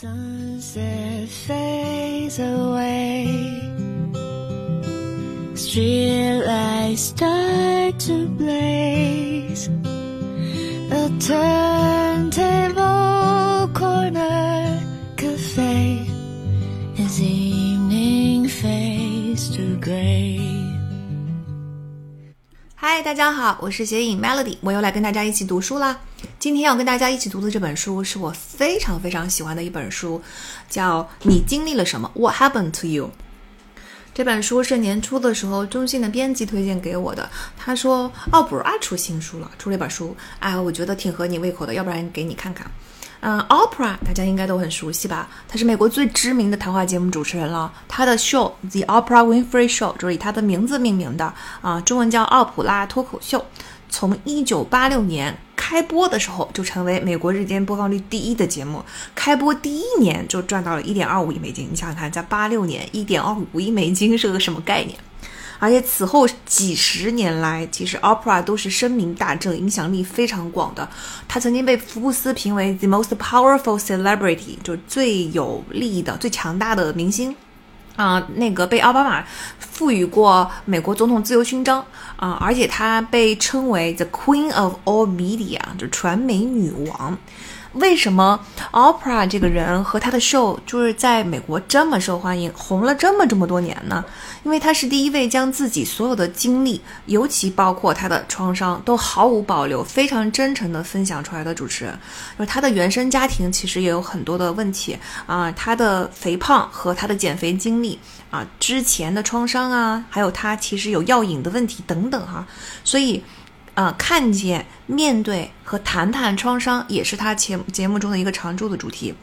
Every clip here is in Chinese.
Sunset fades away. Streetlights start to blaze. A turntable corner cafe as evening fades to gray. 嗨，大家好，我是写影 Melody，我又来跟大家一起读书啦。今天要跟大家一起读的这本书是我非常非常喜欢的一本书，叫《你经历了什么？What happened to you？》。这本书是年初的时候中信的编辑推荐给我的，他说奥普拉出新书了，出了一本书，哎，我觉得挺合你胃口的，要不然给你看看。嗯，Oprah 大家应该都很熟悉吧？他是美国最知名的谈话节目主持人了。他的 show The Oprah Winfrey Show 就是以他的名字命名的啊，中文叫奥普拉脱口秀。从1986年开播的时候就成为美国日间播放率第一的节目，开播第一年就赚到了1.25亿美金。你想想看，在86年1.25亿美金是个什么概念？而且此后几十年来，其实 Opera 都是声名大振，影响力非常广的。他曾经被福布斯评为 the most powerful celebrity，就是最有力的、最强大的明星。啊，那个被奥巴马赋予过美国总统自由勋章啊，而且她被称为 the Queen of all media，就传媒女王。为什么 Oprah 这个人和她的 show 就是在美国这么受欢迎，红了这么这么多年呢？因为她是第一位将自己所有的经历，尤其包括她的创伤，都毫无保留、非常真诚地分享出来的主持人。就是她的原生家庭其实也有很多的问题啊，她的肥胖和她的减肥经历啊，之前的创伤啊，还有她其实有药瘾的问题等等哈，所以。呃，看见、面对和谈谈创伤，也是他节节目中的一个常驻的主题。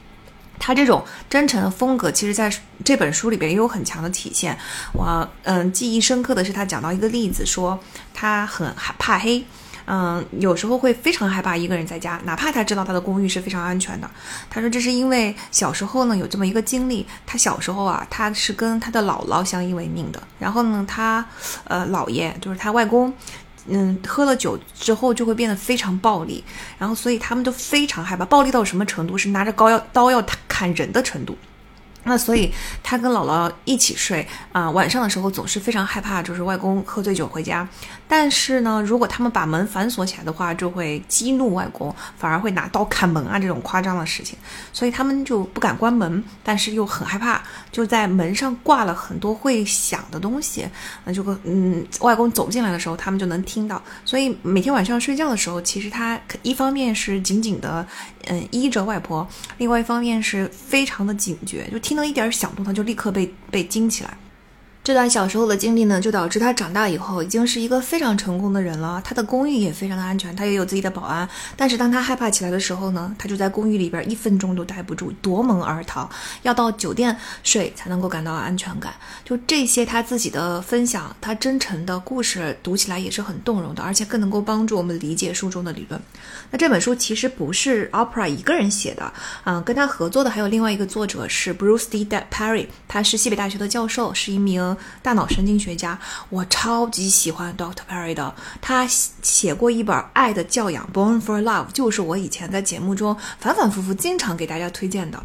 他这种真诚的风格，其实在这本书里边也有很强的体现。我嗯，记忆深刻的是他讲到一个例子，说他很害怕黑，嗯，有时候会非常害怕一个人在家，哪怕他知道他的公寓是非常安全的。他说这是因为小时候呢有这么一个经历，他小时候啊，他是跟他的姥姥相依为命的，然后呢，他呃姥爷就是他外公。嗯，喝了酒之后就会变得非常暴力，然后所以他们都非常害怕，暴力到什么程度？是拿着高要刀要砍人的程度。那所以他跟姥姥一起睡啊，晚上的时候总是非常害怕，就是外公喝醉酒回家。但是呢，如果他们把门反锁起来的话，就会激怒外公，反而会拿刀砍门啊这种夸张的事情。所以他们就不敢关门，但是又很害怕，就在门上挂了很多会响的东西。那就嗯，外公走进来的时候，他们就能听到。所以每天晚上睡觉的时候，其实他一方面是紧紧的嗯依着外婆，另外一方面是非常的警觉，就。听到一点响动，他就立刻被被惊起来。这段小时候的经历呢，就导致他长大以后已经是一个非常成功的人了。他的公寓也非常的安全，他也有自己的保安。但是当他害怕起来的时候呢，他就在公寓里边一分钟都待不住，夺门而逃，要到酒店睡才能够感到安全感。就这些他自己的分享，他真诚的故事读起来也是很动容的，而且更能够帮助我们理解书中的理论。那这本书其实不是 Opera 一个人写的，嗯，跟他合作的还有另外一个作者是 Bruce D. Perry，他是西北大学的教授，是一名。大脑神经学家，我超级喜欢 Dr. Perry 的。他写过一本《爱的教养》（Born for Love），就是我以前在节目中反反复复经常给大家推荐的。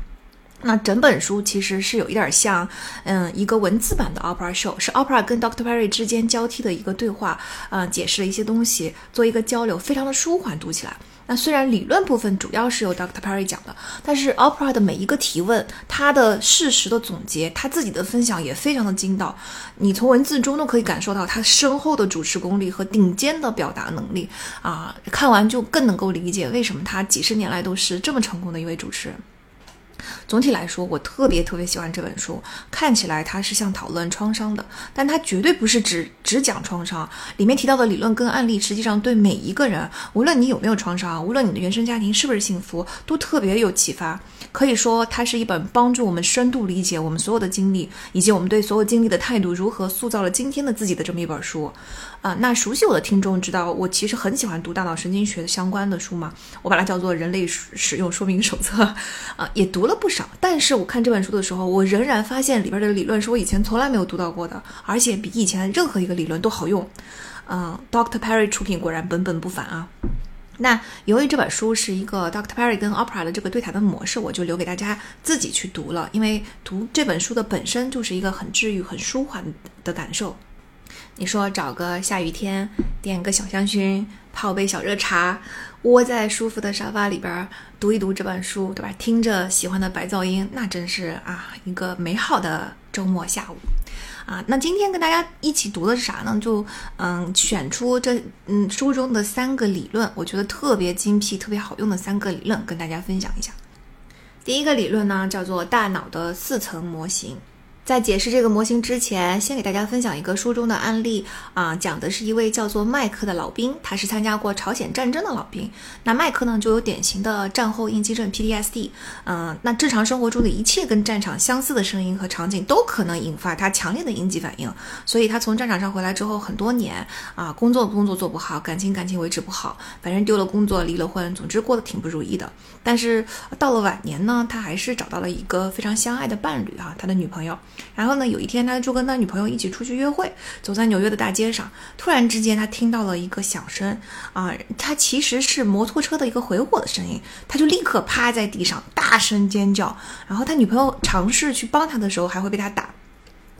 那整本书其实是有一点像，嗯，一个文字版的 Opera Show，是 Opera 跟 Dr. Perry 之间交替的一个对话，嗯，解释了一些东西，做一个交流，非常的舒缓，读起来。那虽然理论部分主要是由 Dr. Perry 讲的，但是 Opera 的每一个提问，他的事实的总结，他自己的分享也非常的精到，你从文字中都可以感受到他深厚的主持功力和顶尖的表达能力啊！看完就更能够理解为什么他几十年来都是这么成功的一位主持人。总体来说，我特别特别喜欢这本书。看起来它是像讨论创伤的，但它绝对不是只只讲创伤。里面提到的理论跟案例，实际上对每一个人，无论你有没有创伤，无论你的原生家庭是不是幸福，都特别有启发。可以说，它是一本帮助我们深度理解我们所有的经历，以及我们对所有经历的态度如何塑造了今天的自己的这么一本书。啊，那熟悉我的听众知道，我其实很喜欢读大脑神经学相关的书嘛，我把它叫做《人类使用说明手册》啊，也读了不少。但是我看这本书的时候，我仍然发现里边的理论是我以前从来没有读到过的，而且比以前任何一个理论都好用。嗯，Dr. Perry 出品果然本本不凡啊。那由于这本书是一个 Dr. Perry 跟 Opera 的这个对谈的模式，我就留给大家自己去读了，因为读这本书的本身就是一个很治愈、很舒缓的感受。你说找个下雨天，点个小香薰，泡杯小热茶，窝在舒服的沙发里边读一读这本书，对吧？听着喜欢的白噪音，那真是啊一个美好的周末下午啊。那今天跟大家一起读的是啥呢？就嗯，选出这嗯书中的三个理论，我觉得特别精辟、特别好用的三个理论，跟大家分享一下。第一个理论呢，叫做大脑的四层模型。在解释这个模型之前，先给大家分享一个书中的案例啊，讲的是一位叫做麦克的老兵，他是参加过朝鲜战争的老兵。那麦克呢，就有典型的战后应激症 （PTSD）。嗯，那日常生活中的一切跟战场相似的声音和场景，都可能引发他强烈的应激反应。所以他从战场上回来之后，很多年啊，工作工作做不好，感情感情维持不好，反正丢了工作，离了婚，总之过得挺不如意的。但是到了晚年呢，他还是找到了一个非常相爱的伴侣啊，他的女朋友。然后呢，有一天他就跟他女朋友一起出去约会，走在纽约的大街上，突然之间他听到了一个响声，啊，他其实是摩托车的一个回火的声音，他就立刻趴在地上大声尖叫，然后他女朋友尝试去帮他的时候，还会被他打。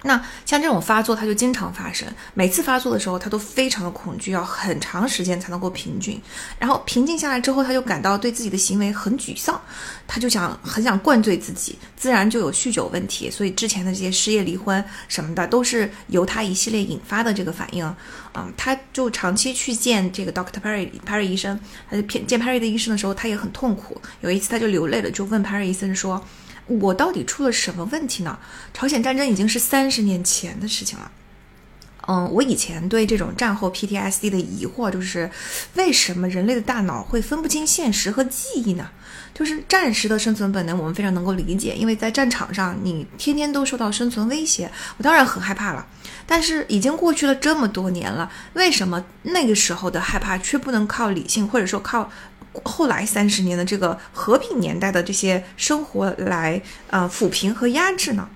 那像这种发作，它就经常发生。每次发作的时候，他都非常的恐惧，要很长时间才能够平静。然后平静下来之后，他就感到对自己的行为很沮丧，他就想很想灌醉自己，自然就有酗酒问题。所以之前的这些失业、离婚什么的，都是由他一系列引发的这个反应。嗯，他就长期去见这个 Doctor Perry Perry 医生，他就见 Perry 的医生的时候，他也很痛苦。有一次他就流泪了，就问 Perry 医生说。我到底出了什么问题呢？朝鲜战争已经是三十年前的事情了。嗯，我以前对这种战后 PTSD 的疑惑就是，为什么人类的大脑会分不清现实和记忆呢？就是战时的生存本能，我们非常能够理解，因为在战场上你天天都受到生存威胁，我当然很害怕了。但是已经过去了这么多年了，为什么那个时候的害怕却不能靠理性，或者说靠？后来三十年的这个和平年代的这些生活来呃抚平和压制呢？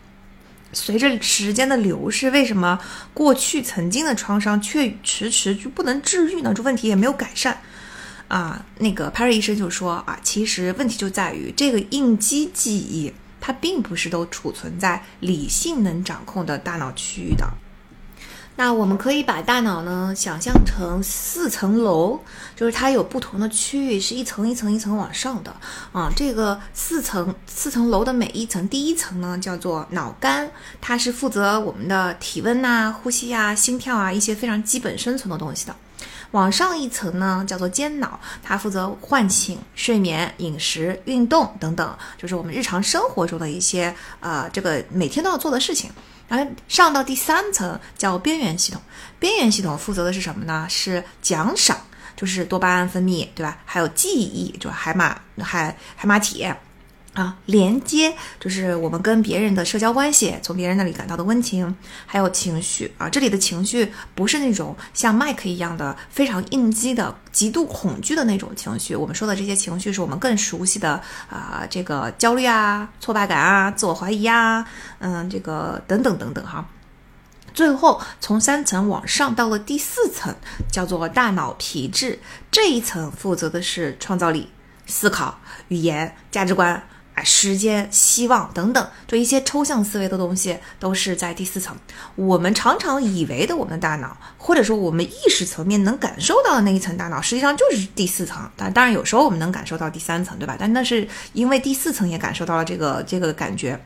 随着时间的流逝，为什么过去曾经的创伤却迟迟就不能治愈呢？这问题也没有改善啊。那个帕瑞医生就说啊，其实问题就在于这个应激记忆，它并不是都储存在理性能掌控的大脑区域的。那我们可以把大脑呢想象成四层楼，就是它有不同的区域，是一层一层一层往上的啊。这个四层四层楼的每一层，第一层呢叫做脑干，它是负责我们的体温呐、呼吸啊、心跳啊一些非常基本生存的东西的。往上一层呢叫做间脑，它负责唤醒、睡眠、饮食、运动等等，就是我们日常生活中的一些呃这个每天都要做的事情。然后上到第三层叫边缘系统，边缘系统负责的是什么呢？是奖赏，就是多巴胺分泌，对吧？还有记忆，就海马海海马体。啊，连接就是我们跟别人的社交关系，从别人那里感到的温情，还有情绪啊。这里的情绪不是那种像麦克一样的非常应激的、极度恐惧的那种情绪。我们说的这些情绪，是我们更熟悉的啊，这个焦虑啊、挫败感啊、自我怀疑啊，嗯，这个等等等等哈。最后从三层往上到了第四层，叫做大脑皮质，这一层负责的是创造力、思考、语言、价值观。时间、希望等等，这一些抽象思维的东西都是在第四层。我们常常以为的我们的大脑，或者说我们意识层面能感受到的那一层大脑，实际上就是第四层。但当然，有时候我们能感受到第三层，对吧？但那是因为第四层也感受到了这个这个感觉。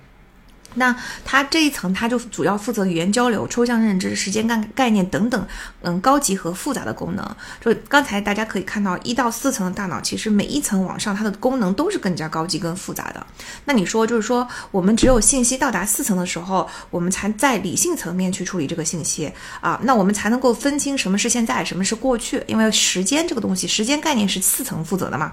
那它这一层，它就主要负责语言交流、抽象认知、时间概概念等等，嗯，高级和复杂的功能。就刚才大家可以看到，一到四层的大脑，其实每一层往上，它的功能都是更加高级、更复杂的。那你说，就是说，我们只有信息到达四层的时候，我们才在理性层面去处理这个信息啊，那我们才能够分清什么是现在，什么是过去，因为时间这个东西，时间概念是四层负责的嘛。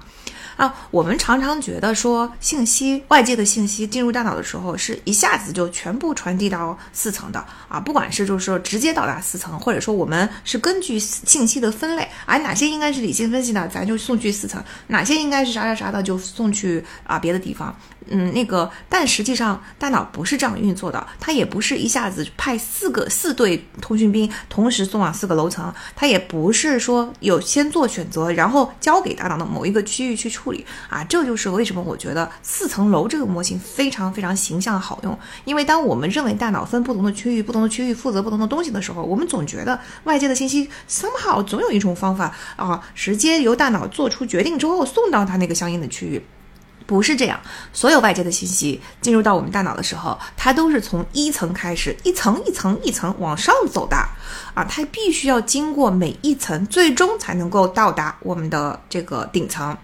啊，我们常常觉得说，信息外界的信息进入大脑的时候，是一下子就全部传递到四层的啊。不管是就是说直接到达四层，或者说我们是根据信息的分类，哎，哪些应该是理性分析的，咱就送去四层；哪些应该是啥啥啥的，就送去啊别的地方。嗯，那个，但实际上大脑不是这样运作的，它也不是一下子派四个四队通讯兵同时送往四个楼层，它也不是说有先做选择，然后交给大脑的某一个区域去处理啊。这就是为什么我觉得四层楼这个模型非常非常形象好用，因为当我们认为大脑分不同的区域，不同的区域负责不同的东西的时候，我们总觉得外界的信息 somehow 总有一种方法啊，直接由大脑做出决定之后送到它那个相应的区域。不是这样，所有外界的信息进入到我们大脑的时候，它都是从一层开始，一层一层一层往上走的，啊，它必须要经过每一层，最终才能够到达我们的这个顶层。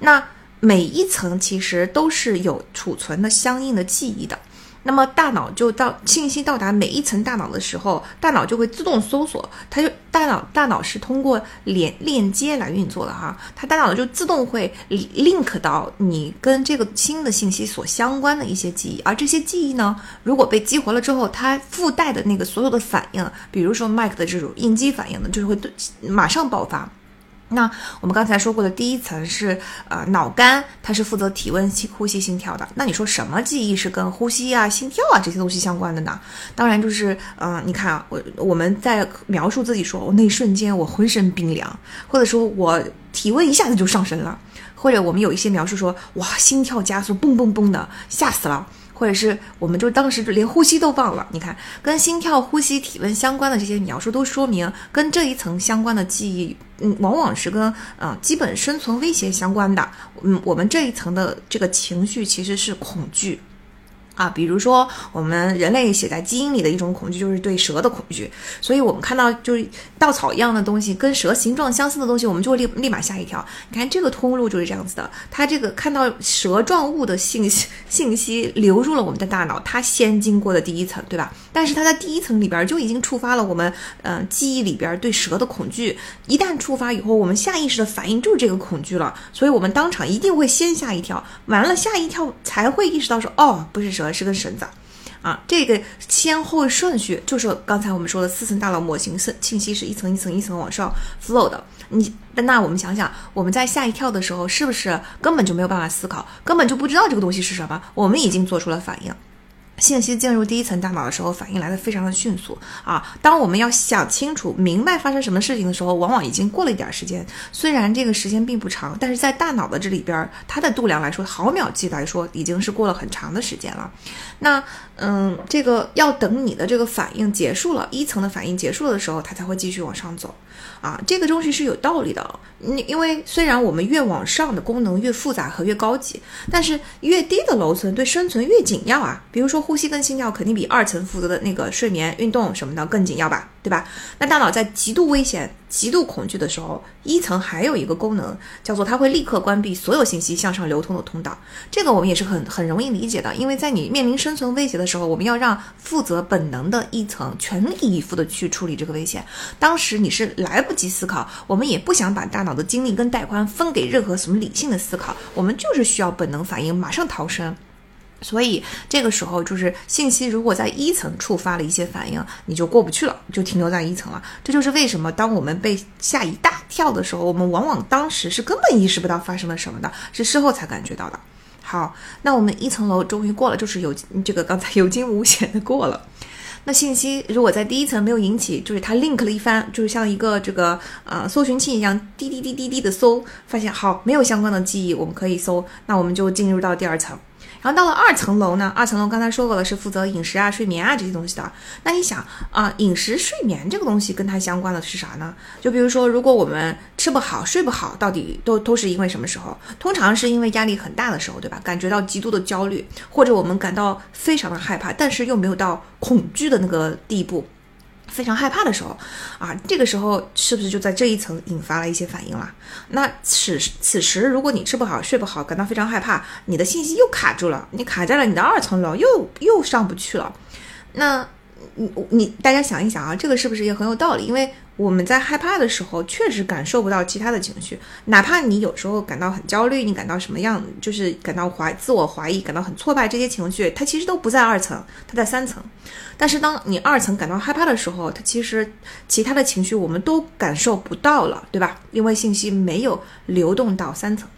那每一层其实都是有储存的相应的记忆的。那么大脑就到信息到达每一层大脑的时候，大脑就会自动搜索，它就大脑大脑是通过连链接来运作的哈，它大脑就自动会 link 到你跟这个新的信息所相关的一些记忆，而这些记忆呢，如果被激活了之后，它附带的那个所有的反应，比如说 Mike 的这种应激反应呢，就是会对马上爆发。那我们刚才说过的第一层是呃脑干，它是负责体温、吸呼吸、心跳的。那你说什么记忆是跟呼吸啊、心跳啊这些东西相关的呢？当然就是嗯，你看啊，我我们在描述自己说，我那一瞬间我浑身冰凉，或者说我体温一下子就上升了，或者我们有一些描述说哇心跳加速，蹦蹦蹦的，吓死了。或者是我们就当时就连呼吸都忘了，你看，跟心跳、呼吸、体温相关的这些描述，都说明跟这一层相关的记忆，嗯，往往是跟嗯基本生存威胁相关的。嗯，我们这一层的这个情绪其实是恐惧。啊，比如说我们人类写在基因里的一种恐惧就是对蛇的恐惧，所以我们看到就是稻草一样的东西，跟蛇形状相似的东西，我们就会立立马吓一跳。你看这个通路就是这样子的，它这个看到蛇状物的信息信息流入了我们的大脑，它先经过的第一层，对吧？但是它在第一层里边就已经触发了我们嗯记忆里边对蛇的恐惧，一旦触发以后，我们下意识的反应就是这个恐惧了，所以我们当场一定会先吓一跳，完了吓一跳才会意识到说哦不是蛇。是根绳子，啊，这个先后顺序就是刚才我们说的四层大脑模型，信信息是一层一层一层往上 flow 的。你那我们想想，我们在吓一跳的时候，是不是根本就没有办法思考，根本就不知道这个东西是什么？我们已经做出了反应。信息进入第一层大脑的时候，反应来的非常的迅速啊！当我们要想清楚、明白发生什么事情的时候，往往已经过了一点时间。虽然这个时间并不长，但是在大脑的这里边，它的度量来说，毫秒计来说，已经是过了很长的时间了。那，嗯，这个要等你的这个反应结束了，一层的反应结束了的时候，它才会继续往上走。啊，这个东西是有道理的。你因为虽然我们越往上的功能越复杂和越高级，但是越低的楼层对生存越紧要啊。比如说呼吸跟心跳，肯定比二层负责的那个睡眠、运动什么的更紧要吧，对吧？那大脑在极度危险。极度恐惧的时候，一层还有一个功能叫做它会立刻关闭所有信息向上流通的通道。这个我们也是很很容易理解的，因为在你面临生存威胁的时候，我们要让负责本能的一层全力以赴的去处理这个危险。当时你是来不及思考，我们也不想把大脑的精力跟带宽分给任何什么理性的思考，我们就是需要本能反应，马上逃生。所以这个时候，就是信息如果在一层触发了一些反应，你就过不去了，就停留在一层了。这就是为什么当我们被吓一大跳的时候，我们往往当时是根本意识不到发生了什么的，是事后才感觉到的。好，那我们一层楼终于过了，就是有这个刚才有惊无险的过了。那信息如果在第一层没有引起，就是它 link 了一番，就是像一个这个呃搜寻器一样，滴滴滴滴滴的搜，发现好没有相关的记忆，我们可以搜，那我们就进入到第二层。然后到了二层楼呢？二层楼刚才说过了，是负责饮食啊、睡眠啊这些东西的。那你想啊，饮食、睡眠这个东西跟它相关的是啥呢？就比如说，如果我们吃不好、睡不好，到底都都是因为什么时候？通常是因为压力很大的时候，对吧？感觉到极度的焦虑，或者我们感到非常的害怕，但是又没有到恐惧的那个地步。非常害怕的时候，啊，这个时候是不是就在这一层引发了一些反应了？那此此时，如果你吃不好、睡不好，感到非常害怕，你的信息又卡住了，你卡在了你的二层楼，又又上不去了。那，你你大家想一想啊，这个是不是也很有道理？因为我们在害怕的时候，确实感受不到其他的情绪，哪怕你有时候感到很焦虑，你感到什么样，就是感到怀自我怀疑，感到很挫败，这些情绪它其实都不在二层，它在三层。但是当你二层感到害怕的时候，它其实其他的情绪我们都感受不到了，对吧？因为信息没有流动到三层。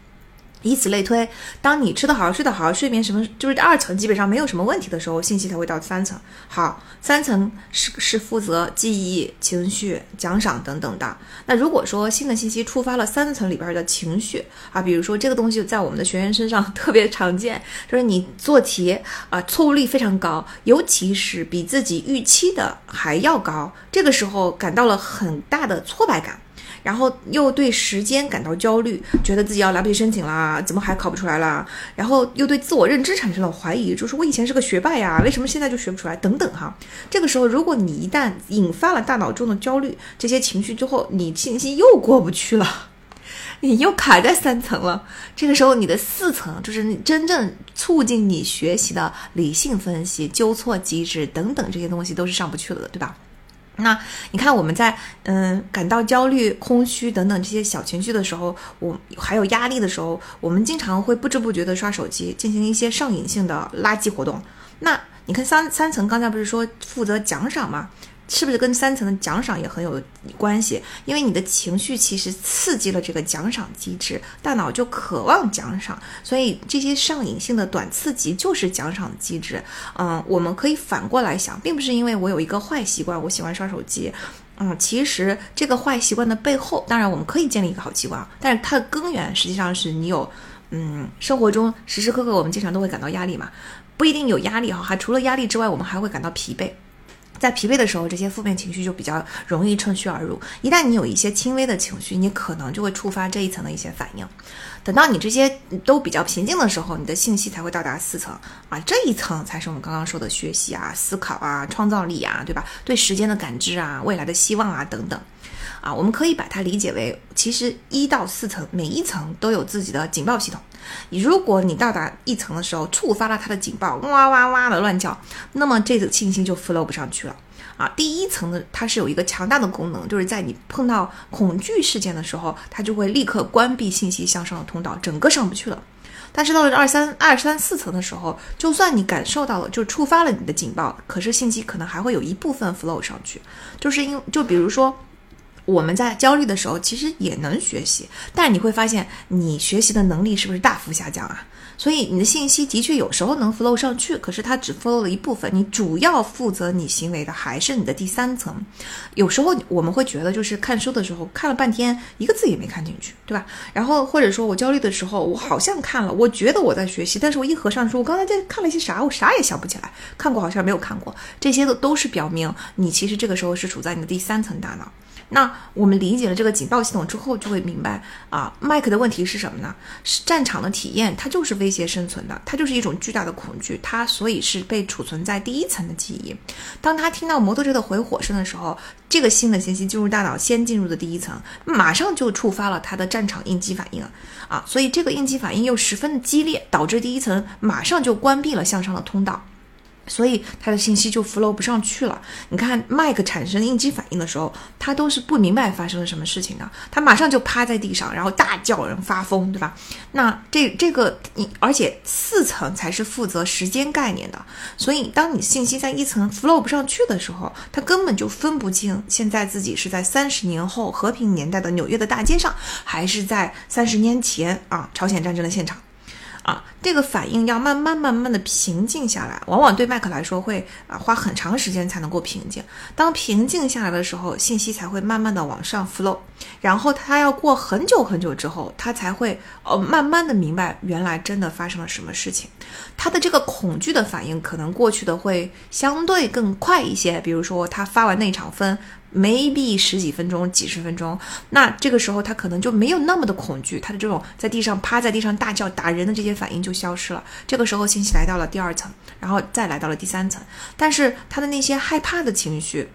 以此类推，当你吃得好、睡得好、睡眠什么就是二层基本上没有什么问题的时候，信息才会到三层。好，三层是是负责记忆、情绪、奖赏等等的。那如果说新的信息触发了三层里边的情绪啊，比如说这个东西在我们的学员身上 特别常见，就是你做题啊错误率非常高，尤其是比自己预期的还要高，这个时候感到了很大的挫败感。然后又对时间感到焦虑，觉得自己要来不及申请啦，怎么还考不出来啦？然后又对自我认知产生了怀疑，就是我以前是个学霸呀，为什么现在就学不出来？等等哈。这个时候，如果你一旦引发了大脑中的焦虑这些情绪之后，你信息又过不去了，你又卡在三层了。这个时候，你的四层就是你真正促进你学习的理性分析、纠错机制等等这些东西都是上不去了的，对吧？那你看，我们在嗯感到焦虑、空虚等等这些小情绪的时候，我还有压力的时候，我们经常会不知不觉的刷手机，进行一些上瘾性的垃圾活动。那你看三三层刚才不是说负责奖赏吗？是不是跟三层的奖赏也很有关系？因为你的情绪其实刺激了这个奖赏机制，大脑就渴望奖赏，所以这些上瘾性的短刺激就是奖赏机制。嗯，我们可以反过来想，并不是因为我有一个坏习惯，我喜欢刷手机。嗯，其实这个坏习惯的背后，当然我们可以建立一个好习惯，但是它的根源实际上是你有，嗯，生活中时时刻刻我们经常都会感到压力嘛，不一定有压力哈，还除了压力之外，我们还会感到疲惫。在疲惫的时候，这些负面情绪就比较容易趁虚而入。一旦你有一些轻微的情绪，你可能就会触发这一层的一些反应。等到你这些都比较平静的时候，你的信息才会到达四层啊，这一层才是我们刚刚说的学习啊、思考啊、创造力啊，对吧？对时间的感知啊、未来的希望啊等等。啊，我们可以把它理解为，其实一到四层每一层都有自己的警报系统。如果你到达一层的时候触发了它的警报，哇哇哇的乱叫，那么这个信息就 flow 不上去了。啊，第一层的它是有一个强大的功能，就是在你碰到恐惧事件的时候，它就会立刻关闭信息向上的通道，整个上不去了。但是到了二三二三四层的时候，就算你感受到了，就触发了你的警报，可是信息可能还会有一部分 flow 上去，就是因就比如说。我们在焦虑的时候，其实也能学习，但你会发现，你学习的能力是不是大幅下降啊？所以你的信息的确有时候能 flow 上去，可是它只 flow 了一部分。你主要负责你行为的还是你的第三层。有时候我们会觉得，就是看书的时候看了半天，一个字也没看进去，对吧？然后或者说我焦虑的时候，我好像看了，我觉得我在学习，但是我一合上书，我刚才在看了一些啥，我啥也想不起来，看过好像没有看过，这些都都是表明你其实这个时候是处在你的第三层大脑。那我们理解了这个警报系统之后，就会明白啊，麦克的问题是什么呢？是战场的体验，它就是威胁生存的，它就是一种巨大的恐惧，它所以是被储存在第一层的记忆。当他听到摩托车的回火声的时候，这个新的信息进入大脑，先进入的第一层，马上就触发了他的战场应激反应啊，所以这个应激反应又十分的激烈，导致第一层马上就关闭了向上的通道。所以他的信息就 flow 不上去了。你看麦克产生应激反应的时候，他都是不明白发生了什么事情的，他马上就趴在地上，然后大叫，人发疯，对吧？那这这个你，而且四层才是负责时间概念的，所以当你信息在一层 flow 不上去的时候，他根本就分不清现在自己是在三十年后和平年代的纽约的大街上，还是在三十年前啊朝鲜战争的现场。啊，这个反应要慢慢慢慢的平静下来，往往对麦克来说会啊花很长时间才能够平静。当平静下来的时候，信息才会慢慢的往上 flow，然后他要过很久很久之后，他才会呃慢慢的明白原来真的发生了什么事情。他的这个恐惧的反应可能过去的会相对更快一些，比如说他发完那场疯。Maybe 十几分钟、几十分钟，那这个时候他可能就没有那么的恐惧，他的这种在地上趴在地上大叫打人的这些反应就消失了。这个时候信息来到了第二层，然后再来到了第三层，但是他的那些害怕的情绪。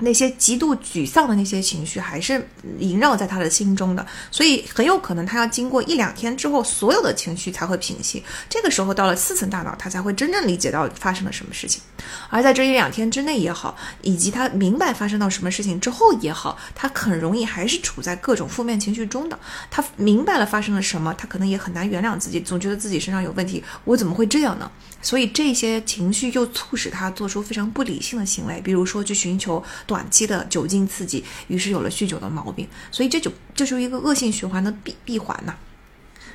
那些极度沮丧的那些情绪还是萦绕在他的心中的，所以很有可能他要经过一两天之后，所有的情绪才会平息。这个时候到了四层大脑，他才会真正理解到发生了什么事情。而在这一两天之内也好，以及他明白发生到什么事情之后也好，他很容易还是处在各种负面情绪中的。他明白了发生了什么，他可能也很难原谅自己，总觉得自己身上有问题，我怎么会这样呢？所以这些情绪又促使他做出非常不理性的行为，比如说去寻求。短期的酒精刺激，于是有了酗酒的毛病，所以这就这是一个恶性循环的闭闭环呐。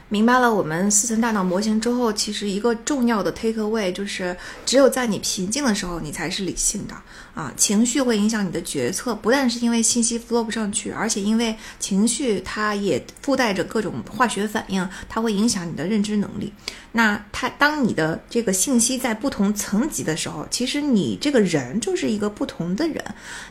明白了我们四层大脑模型之后，其实一个重要的 take away 就是，只有在你平静的时候，你才是理性的啊。情绪会影响你的决策，不但是因为信息 flow 不上去，而且因为情绪它也附带着各种化学反应，它会影响你的认知能力。那它当你的这个信息在不同层级的时候，其实你这个人就是一个不同的人，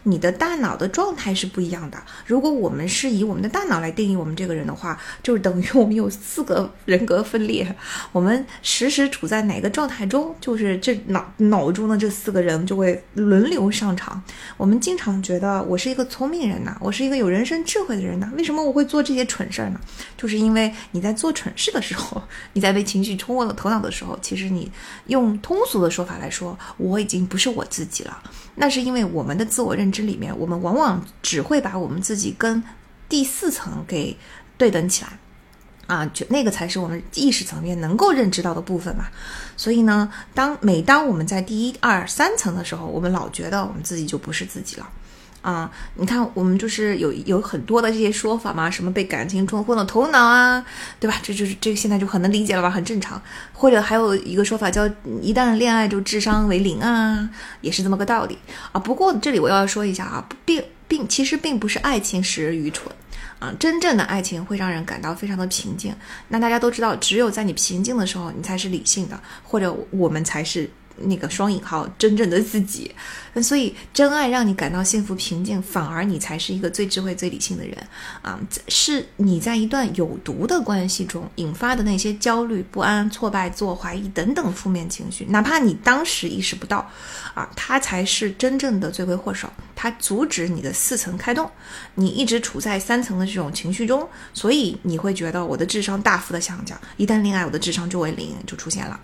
你的大脑的状态是不一样的。如果我们是以我们的大脑来定义我们这个人的话，就是等于我们有四个。人格分裂，我们时时处在哪个状态中，就是这脑脑中的这四个人就会轮流上场。我们经常觉得我是一个聪明人呐，我是一个有人生智慧的人呐，为什么我会做这些蠢事儿呢？就是因为你在做蠢事的时候，你在被情绪冲昏了头脑的时候，其实你用通俗的说法来说，我已经不是我自己了。那是因为我们的自我认知里面，我们往往只会把我们自己跟第四层给对等起来。啊，就那个才是我们意识层面能够认知到的部分嘛。所以呢，当每当我们在第一、二、三层的时候，我们老觉得我们自己就不是自己了。啊，你看，我们就是有有很多的这些说法嘛，什么被感情冲昏了头脑啊，对吧？这就是这个现在就很能理解了吧，很正常。或者还有一个说法叫一旦恋爱就智商为零啊，也是这么个道理啊。不过这里我要说一下啊，并并其实并不是爱情使人愚蠢。啊，真正的爱情会让人感到非常的平静。那大家都知道，只有在你平静的时候，你才是理性的，或者我们才是。那个双引号真正的自己，所以真爱让你感到幸福平静，反而你才是一个最智慧、最理性的人啊！是你在一段有毒的关系中引发的那些焦虑、不安、挫败、自我怀疑等等负面情绪，哪怕你当时意识不到，啊，他才是真正的罪魁祸首，他阻止你的四层开动，你一直处在三层的这种情绪中，所以你会觉得我的智商大幅的下降，一旦恋爱，我的智商就为零，就出现了。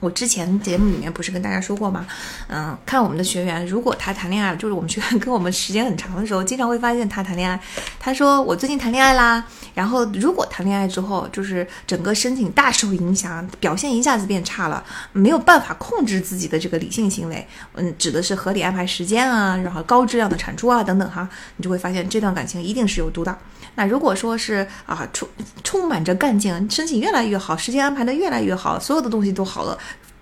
我之前节目里面不是跟大家说过吗？嗯，看我们的学员，如果他谈恋爱，就是我们学员 跟我们时间很长的时候，经常会发现他谈恋爱。他说我最近谈恋爱啦，然后如果谈恋爱之后，就是整个身体大受影响，表现一下子变差了，没有办法控制自己的这个理性行为。嗯，指的是合理安排时间啊，然后高质量的产出啊等等哈，你就会发现这段感情一定是有毒的。那如果说是啊充充满着干劲，身体越来越好，时间安排的越来越好，所有的东西都好了。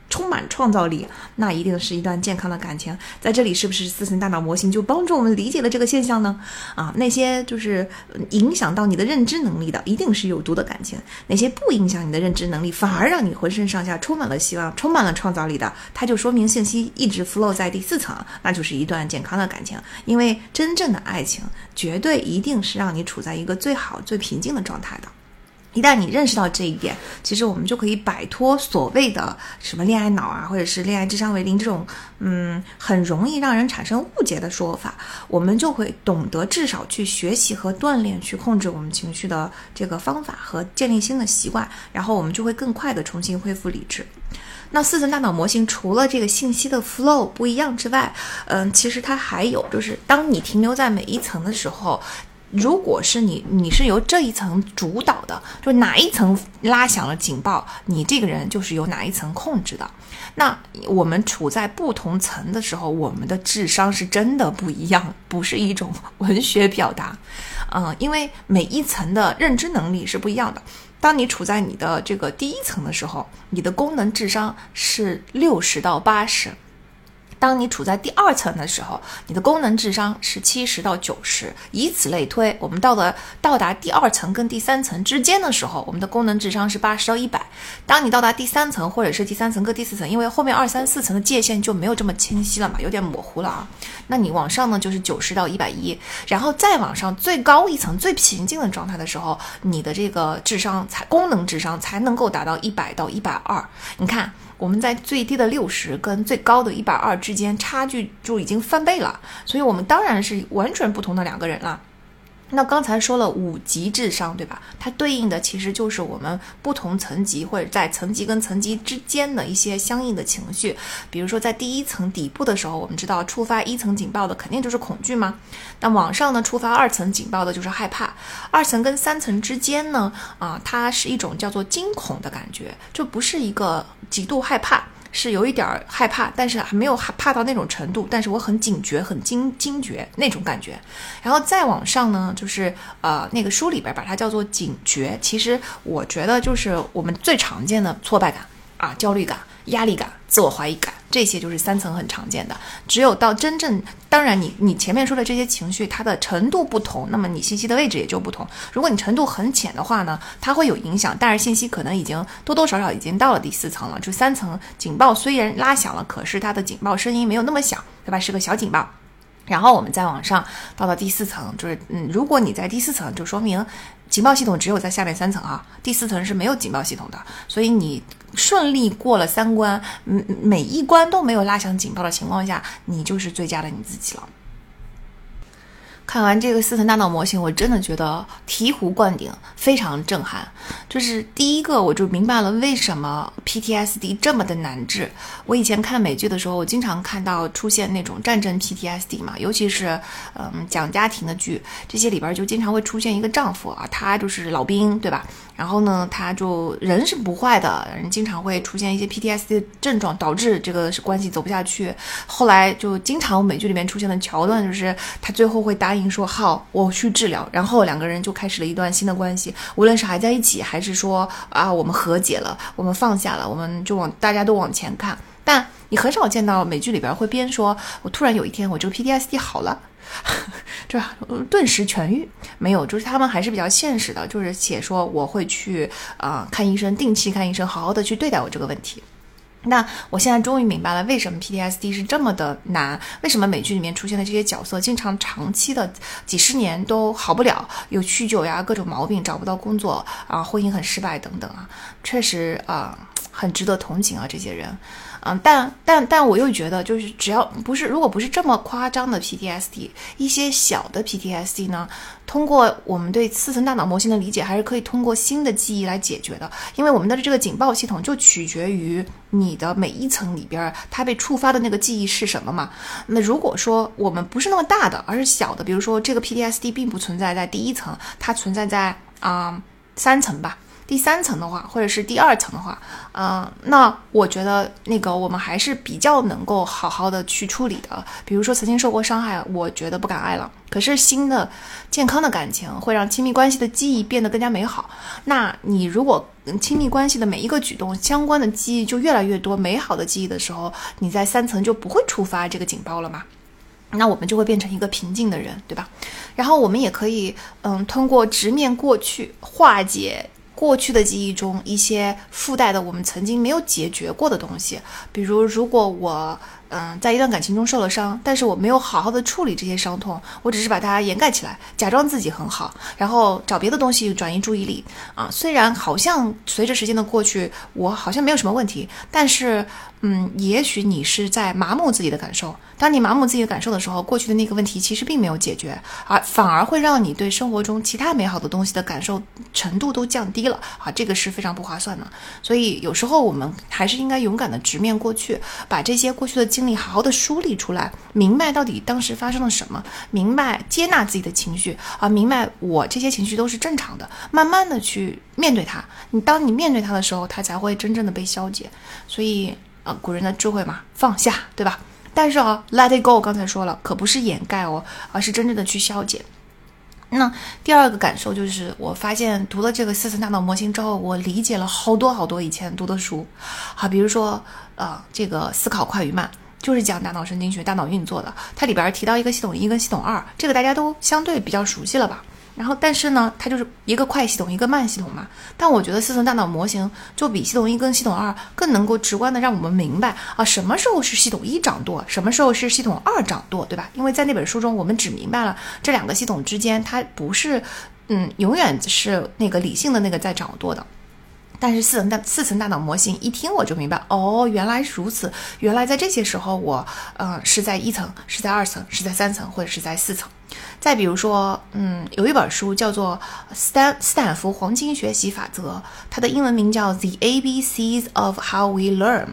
充满创造力，那一定是一段健康的感情。在这里，是不是四层大脑模型就帮助我们理解了这个现象呢？啊，那些就是影响到你的认知能力的，一定是有毒的感情；那些不影响你的认知能力，反而让你浑身上下充满了希望、充满了创造力的，它就说明信息一直 flow 在第四层，那就是一段健康的感情。因为真正的爱情，绝对一定是让你处在一个最好、最平静的状态的。一旦你认识到这一点，其实我们就可以摆脱所谓的什么恋爱脑啊，或者是恋爱智商为零这种，嗯，很容易让人产生误解的说法。我们就会懂得至少去学习和锻炼，去控制我们情绪的这个方法和建立新的习惯，然后我们就会更快的重新恢复理智。那四层大脑模型除了这个信息的 flow 不一样之外，嗯，其实它还有就是，当你停留在每一层的时候。如果是你，你是由这一层主导的，就哪一层拉响了警报，你这个人就是由哪一层控制的。那我们处在不同层的时候，我们的智商是真的不一样，不是一种文学表达。嗯，因为每一层的认知能力是不一样的。当你处在你的这个第一层的时候，你的功能智商是六十到八十。当你处在第二层的时候，你的功能智商是七十到九十，以此类推，我们到了到达第二层跟第三层之间的时候，我们的功能智商是八十到一百。当你到达第三层或者是第三层跟第四层，因为后面二三四层的界限就没有这么清晰了嘛，有点模糊了啊。那你往上呢就是九十到一百一，然后再往上最高一层最平静的状态的时候，你的这个智商才功能智商才能够达到一百到一百二。你看。我们在最低的六十跟最高的一百二之间差距就已经翻倍了，所以我们当然是完全不同的两个人了。那刚才说了五级智商，对吧？它对应的其实就是我们不同层级或者在层级跟层级之间的一些相应的情绪。比如说在第一层底部的时候，我们知道触发一层警报的肯定就是恐惧嘛？那往上呢，触发二层警报的就是害怕。二层跟三层之间呢，啊，它是一种叫做惊恐的感觉，就不是一个极度害怕。是有一点儿害怕，但是还没有害怕到那种程度，但是我很警觉、很惊惊觉那种感觉。然后再往上呢，就是呃，那个书里边把它叫做警觉。其实我觉得就是我们最常见的挫败感啊、焦虑感、压力感、自我怀疑感，这些就是三层很常见的。只有到真正，当然你你前面说的这些情绪，它的程度不同，那么你信息的位置也就不同。如果你程度很浅的话呢，它会有影响，但是信息可能已经多多少少已经到了第四层了。就三层警报虽然拉响了，可是它的警报声音没有那么响，对吧？是个小警报。然后我们再往上到了第四层，就是嗯，如果你在第四层，就说明警报系统只有在下面三层啊，第四层是没有警报系统的，所以你顺利过了三关，嗯，每一关都没有拉响警报的情况下，你就是最佳的你自己了。看完这个四层大脑模型，我真的觉得醍醐灌顶，非常震撼。就是第一个，我就明白了为什么 PTSD 这么的难治。我以前看美剧的时候，我经常看到出现那种战争 PTSD 嘛，尤其是嗯讲家庭的剧，这些里边就经常会出现一个丈夫啊，他就是老兵，对吧？然后呢，他就人是不坏的，人经常会出现一些 PTSD 的症状，导致这个关系走不下去。后来就经常美剧里面出现的桥段，就是他最后会答应说好，我去治疗，然后两个人就开始了一段新的关系。无论是还在一起，还是说啊我们和解了，我们放下了，我们就往大家都往前看。但你很少见到美剧里边会编说，我突然有一天我这个 PTSD 好了。对吧？顿时痊愈没有？就是他们还是比较现实的，就是且说我会去啊看医生，定期看医生，好好的去对待我这个问题。那我现在终于明白了，为什么 PTSD 是这么的难？为什么美剧里面出现的这些角色，经常长期的几十年都好不了，有酗酒呀，各种毛病，找不到工作啊，婚姻很失败等等啊，确实啊，很值得同情啊，这些人。嗯，但但但我又觉得，就是只要不是，如果不是这么夸张的 PTSD，一些小的 PTSD 呢，通过我们对四层大脑模型的理解，还是可以通过新的记忆来解决的。因为我们的这个警报系统就取决于你的每一层里边它被触发的那个记忆是什么嘛。那如果说我们不是那么大的，而是小的，比如说这个 PTSD 并不存在在第一层，它存在在啊三层吧。第三层的话，或者是第二层的话，嗯，那我觉得那个我们还是比较能够好好的去处理的。比如说曾经受过伤害，我觉得不敢爱了。可是新的健康的感情会让亲密关系的记忆变得更加美好。那你如果亲密关系的每一个举动相关的记忆就越来越多美好的记忆的时候，你在三层就不会触发这个警报了吗？那我们就会变成一个平静的人，对吧？然后我们也可以，嗯，通过直面过去，化解。过去的记忆中一些附带的我们曾经没有解决过的东西，比如如果我嗯在一段感情中受了伤，但是我没有好好的处理这些伤痛，我只是把它掩盖起来，假装自己很好，然后找别的东西转移注意力啊。虽然好像随着时间的过去，我好像没有什么问题，但是。嗯，也许你是在麻木自己的感受。当你麻木自己的感受的时候，过去的那个问题其实并没有解决，而反而会让你对生活中其他美好的东西的感受程度都降低了啊，这个是非常不划算的。所以有时候我们还是应该勇敢的直面过去，把这些过去的经历好好的梳理出来，明白到底当时发生了什么，明白接纳自己的情绪啊，明白我这些情绪都是正常的，慢慢的去面对它。你当你面对它的时候，它才会真正的被消解。所以。古人的智慧嘛，放下，对吧？但是啊，let it go，刚才说了，可不是掩盖哦，而是真正的去消解。那第二个感受就是，我发现读了这个四层大脑模型之后，我理解了好多好多以前读的书，好，比如说，呃，这个思考快与慢，就是讲大脑神经学、大脑运作的，它里边提到一个系统一跟系统二，这个大家都相对比较熟悉了吧？然后，但是呢，它就是一个快系统，一个慢系统嘛。但我觉得四层大脑模型就比系统一跟系统二更能够直观的让我们明白啊，什么时候是系统一掌舵，什么时候是系统二掌舵，对吧？因为在那本书中，我们只明白了这两个系统之间，它不是，嗯，永远是那个理性的那个在掌舵的。但是四层大四层大脑模型一听我就明白，哦，原来如此，原来在这些时候我，嗯，是在一层，是在二层，是在三层，或者是在四层。再比如说，嗯，有一本书叫做《斯坦斯坦福黄金学习法则》，它的英文名叫《The A B C's of How We Learn》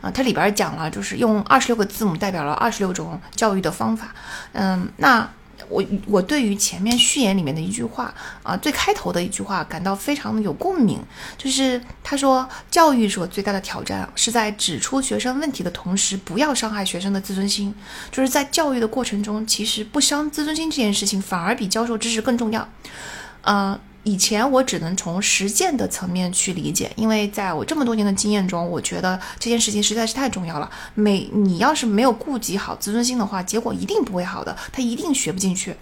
啊，它里边讲了，就是用二十六个字母代表了二十六种教育的方法。嗯，那我我对于前面序言里面的一句话啊，最开头的一句话感到非常的有共鸣，就是他说，教育者最大的挑战是在指出学生问题的同时，不要伤害学生的自尊心。就是在教育的过程中，其实不伤自尊心这件事情，反而比教授知识更重要。呃，以前我只能从实践的层面去理解，因为在我这么多年的经验中，我觉得这件事情实在是太重要了。每你要是没有顾及好自尊心的话，结果一定不会好的，他一定学不进去。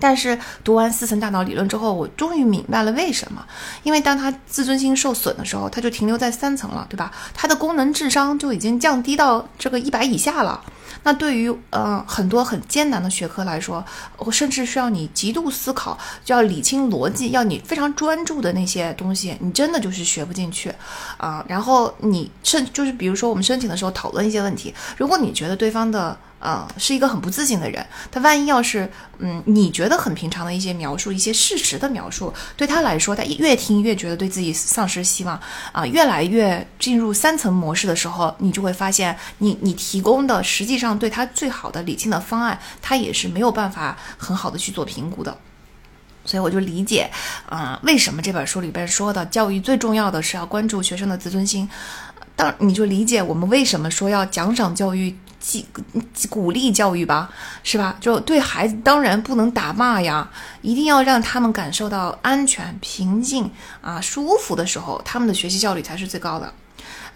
但是读完四层大脑理论之后，我终于明白了为什么。因为当他自尊心受损的时候，他就停留在三层了，对吧？他的功能智商就已经降低到这个一百以下了。那对于呃很多很艰难的学科来说，我甚至需要你极度思考，就要理清逻辑，要你非常专注的那些东西，你真的就是学不进去啊。然后你甚就是比如说我们申请的时候讨论一些问题，如果你觉得对方的。嗯，是一个很不自信的人。他万一要是，嗯，你觉得很平常的一些描述，一些事实的描述，对他来说，他越听越觉得对自己丧失希望啊，越来越进入三层模式的时候，你就会发现，你你提供的实际上对他最好的理性的方案，他也是没有办法很好的去做评估的。所以我就理解，啊，为什么这本书里边说的教育最重要的是要关注学生的自尊心。当你就理解我们为什么说要奖赏教育。激鼓励教育吧，是吧？就对孩子当然不能打骂呀，一定要让他们感受到安全、平静啊、舒服的时候，他们的学习效率才是最高的。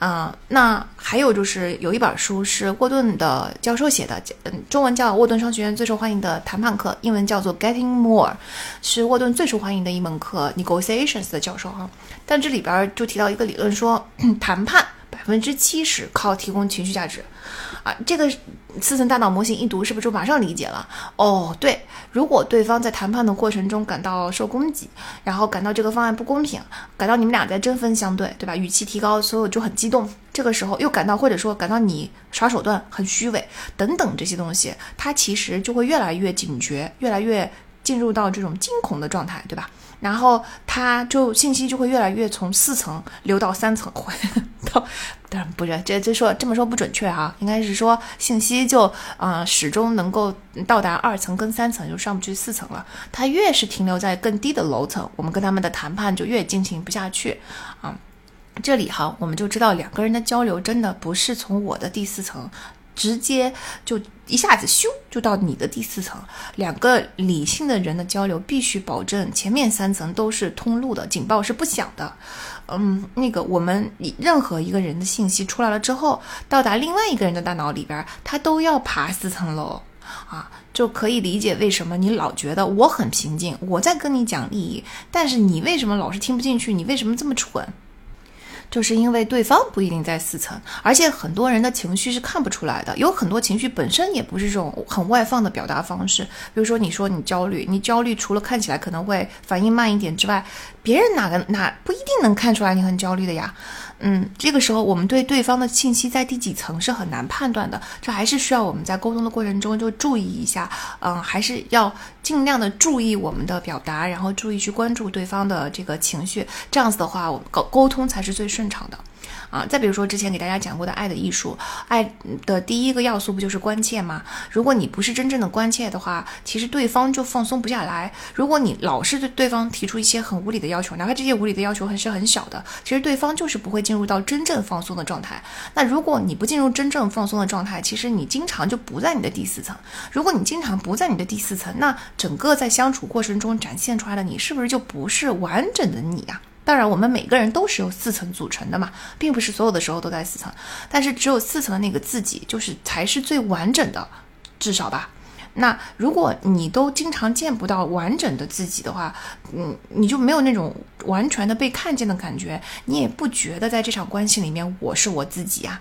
啊，那还有就是有一本书是沃顿的教授写的，嗯，中文叫沃顿商学院最受欢迎的谈判课，英文叫做 Getting More，是沃顿最受欢迎的一门课，Negotiations 的教授哈。但这里边就提到一个理论，说 谈判百分之七十靠提供情绪价值。啊，这个四层大脑模型一读，是不是就马上理解了？哦，对，如果对方在谈判的过程中感到受攻击，然后感到这个方案不公平，感到你们俩在针锋相对，对吧？语气提高，所有就很激动。这个时候又感到，或者说感到你耍手段很虚伪等等这些东西，他其实就会越来越警觉，越来越进入到这种惊恐的状态，对吧？然后他就信息就会越来越从四层流到三层，到当然不是这这说这么说不准确哈，应该是说信息就啊始终能够到达二层跟三层，就上不去四层了。他越是停留在更低的楼层，我们跟他们的谈判就越进行不下去啊。这里哈，我们就知道两个人的交流真的不是从我的第四层。直接就一下子咻就到你的第四层，两个理性的人的交流必须保证前面三层都是通路的，警报是不响的。嗯，那个我们任何一个人的信息出来了之后，到达另外一个人的大脑里边，他都要爬四层楼啊，就可以理解为什么你老觉得我很平静，我在跟你讲利益，但是你为什么老是听不进去？你为什么这么蠢？就是因为对方不一定在四层，而且很多人的情绪是看不出来的，有很多情绪本身也不是这种很外放的表达方式。比如说，你说你焦虑，你焦虑除了看起来可能会反应慢一点之外，别人哪个哪不一定能看出来你很焦虑的呀。嗯，这个时候我们对对方的信息在第几层是很难判断的，这还是需要我们在沟通的过程中就注意一下。嗯，还是要尽量的注意我们的表达，然后注意去关注对方的这个情绪，这样子的话，我沟沟通才是最顺畅的。啊，再比如说之前给大家讲过的《爱的艺术》，爱的第一个要素不就是关切吗？如果你不是真正的关切的话，其实对方就放松不下来。如果你老是对对方提出一些很无理的要求，哪怕这些无理的要求还是很小的，其实对方就是不会进入到真正放松的状态。那如果你不进入真正放松的状态，其实你经常就不在你的第四层。如果你经常不在你的第四层，那整个在相处过程中展现出来的你，是不是就不是完整的你呀？当然，我们每个人都是由四层组成的嘛，并不是所有的时候都在四层，但是只有四层的那个自己，就是才是最完整的，至少吧。那如果你都经常见不到完整的自己的话，嗯，你就没有那种完全的被看见的感觉，你也不觉得在这场关系里面我是我自己呀。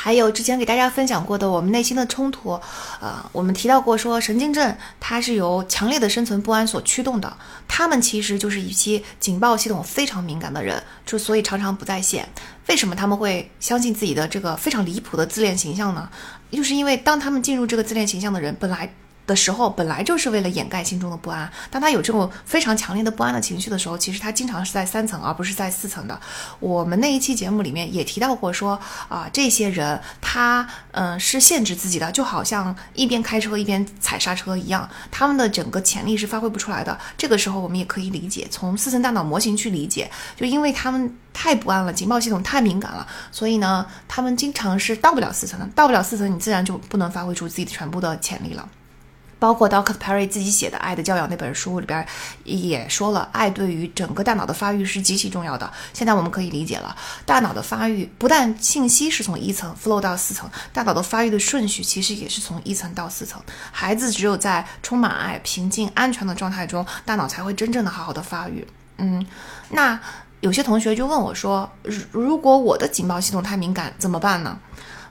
还有之前给大家分享过的我们内心的冲突，呃，我们提到过说神经症它是由强烈的生存不安所驱动的，他们其实就是一些警报系统非常敏感的人，就所以常常不在线。为什么他们会相信自己的这个非常离谱的自恋形象呢？就是因为当他们进入这个自恋形象的人，本来的时候，本来就是为了掩盖心中的不安。当他有这种非常强烈的不安的情绪的时候，其实他经常是在三层，而不是在四层的。我们那一期节目里面也提到过，说啊，这些人他嗯是限制自己的，就好像一边开车一边踩刹车一样，他们的整个潜力是发挥不出来的。这个时候我们也可以理解，从四层大脑模型去理解，就因为他们太不安了，警报系统太敏感了，所以呢，他们经常是到不了四层的，到不了四层，你自然就不能发挥出自己全部的潜力了。包括 Doctor Perry 自己写的《爱的教养》那本书里边也说了，爱对于整个大脑的发育是极其重要的。现在我们可以理解了，大脑的发育不但信息是从一层 flow 到四层，大脑的发育的顺序其实也是从一层到四层。孩子只有在充满爱、平静、安全的状态中，大脑才会真正的好好的发育。嗯，那有些同学就问我说，如果我的警报系统太敏感怎么办呢？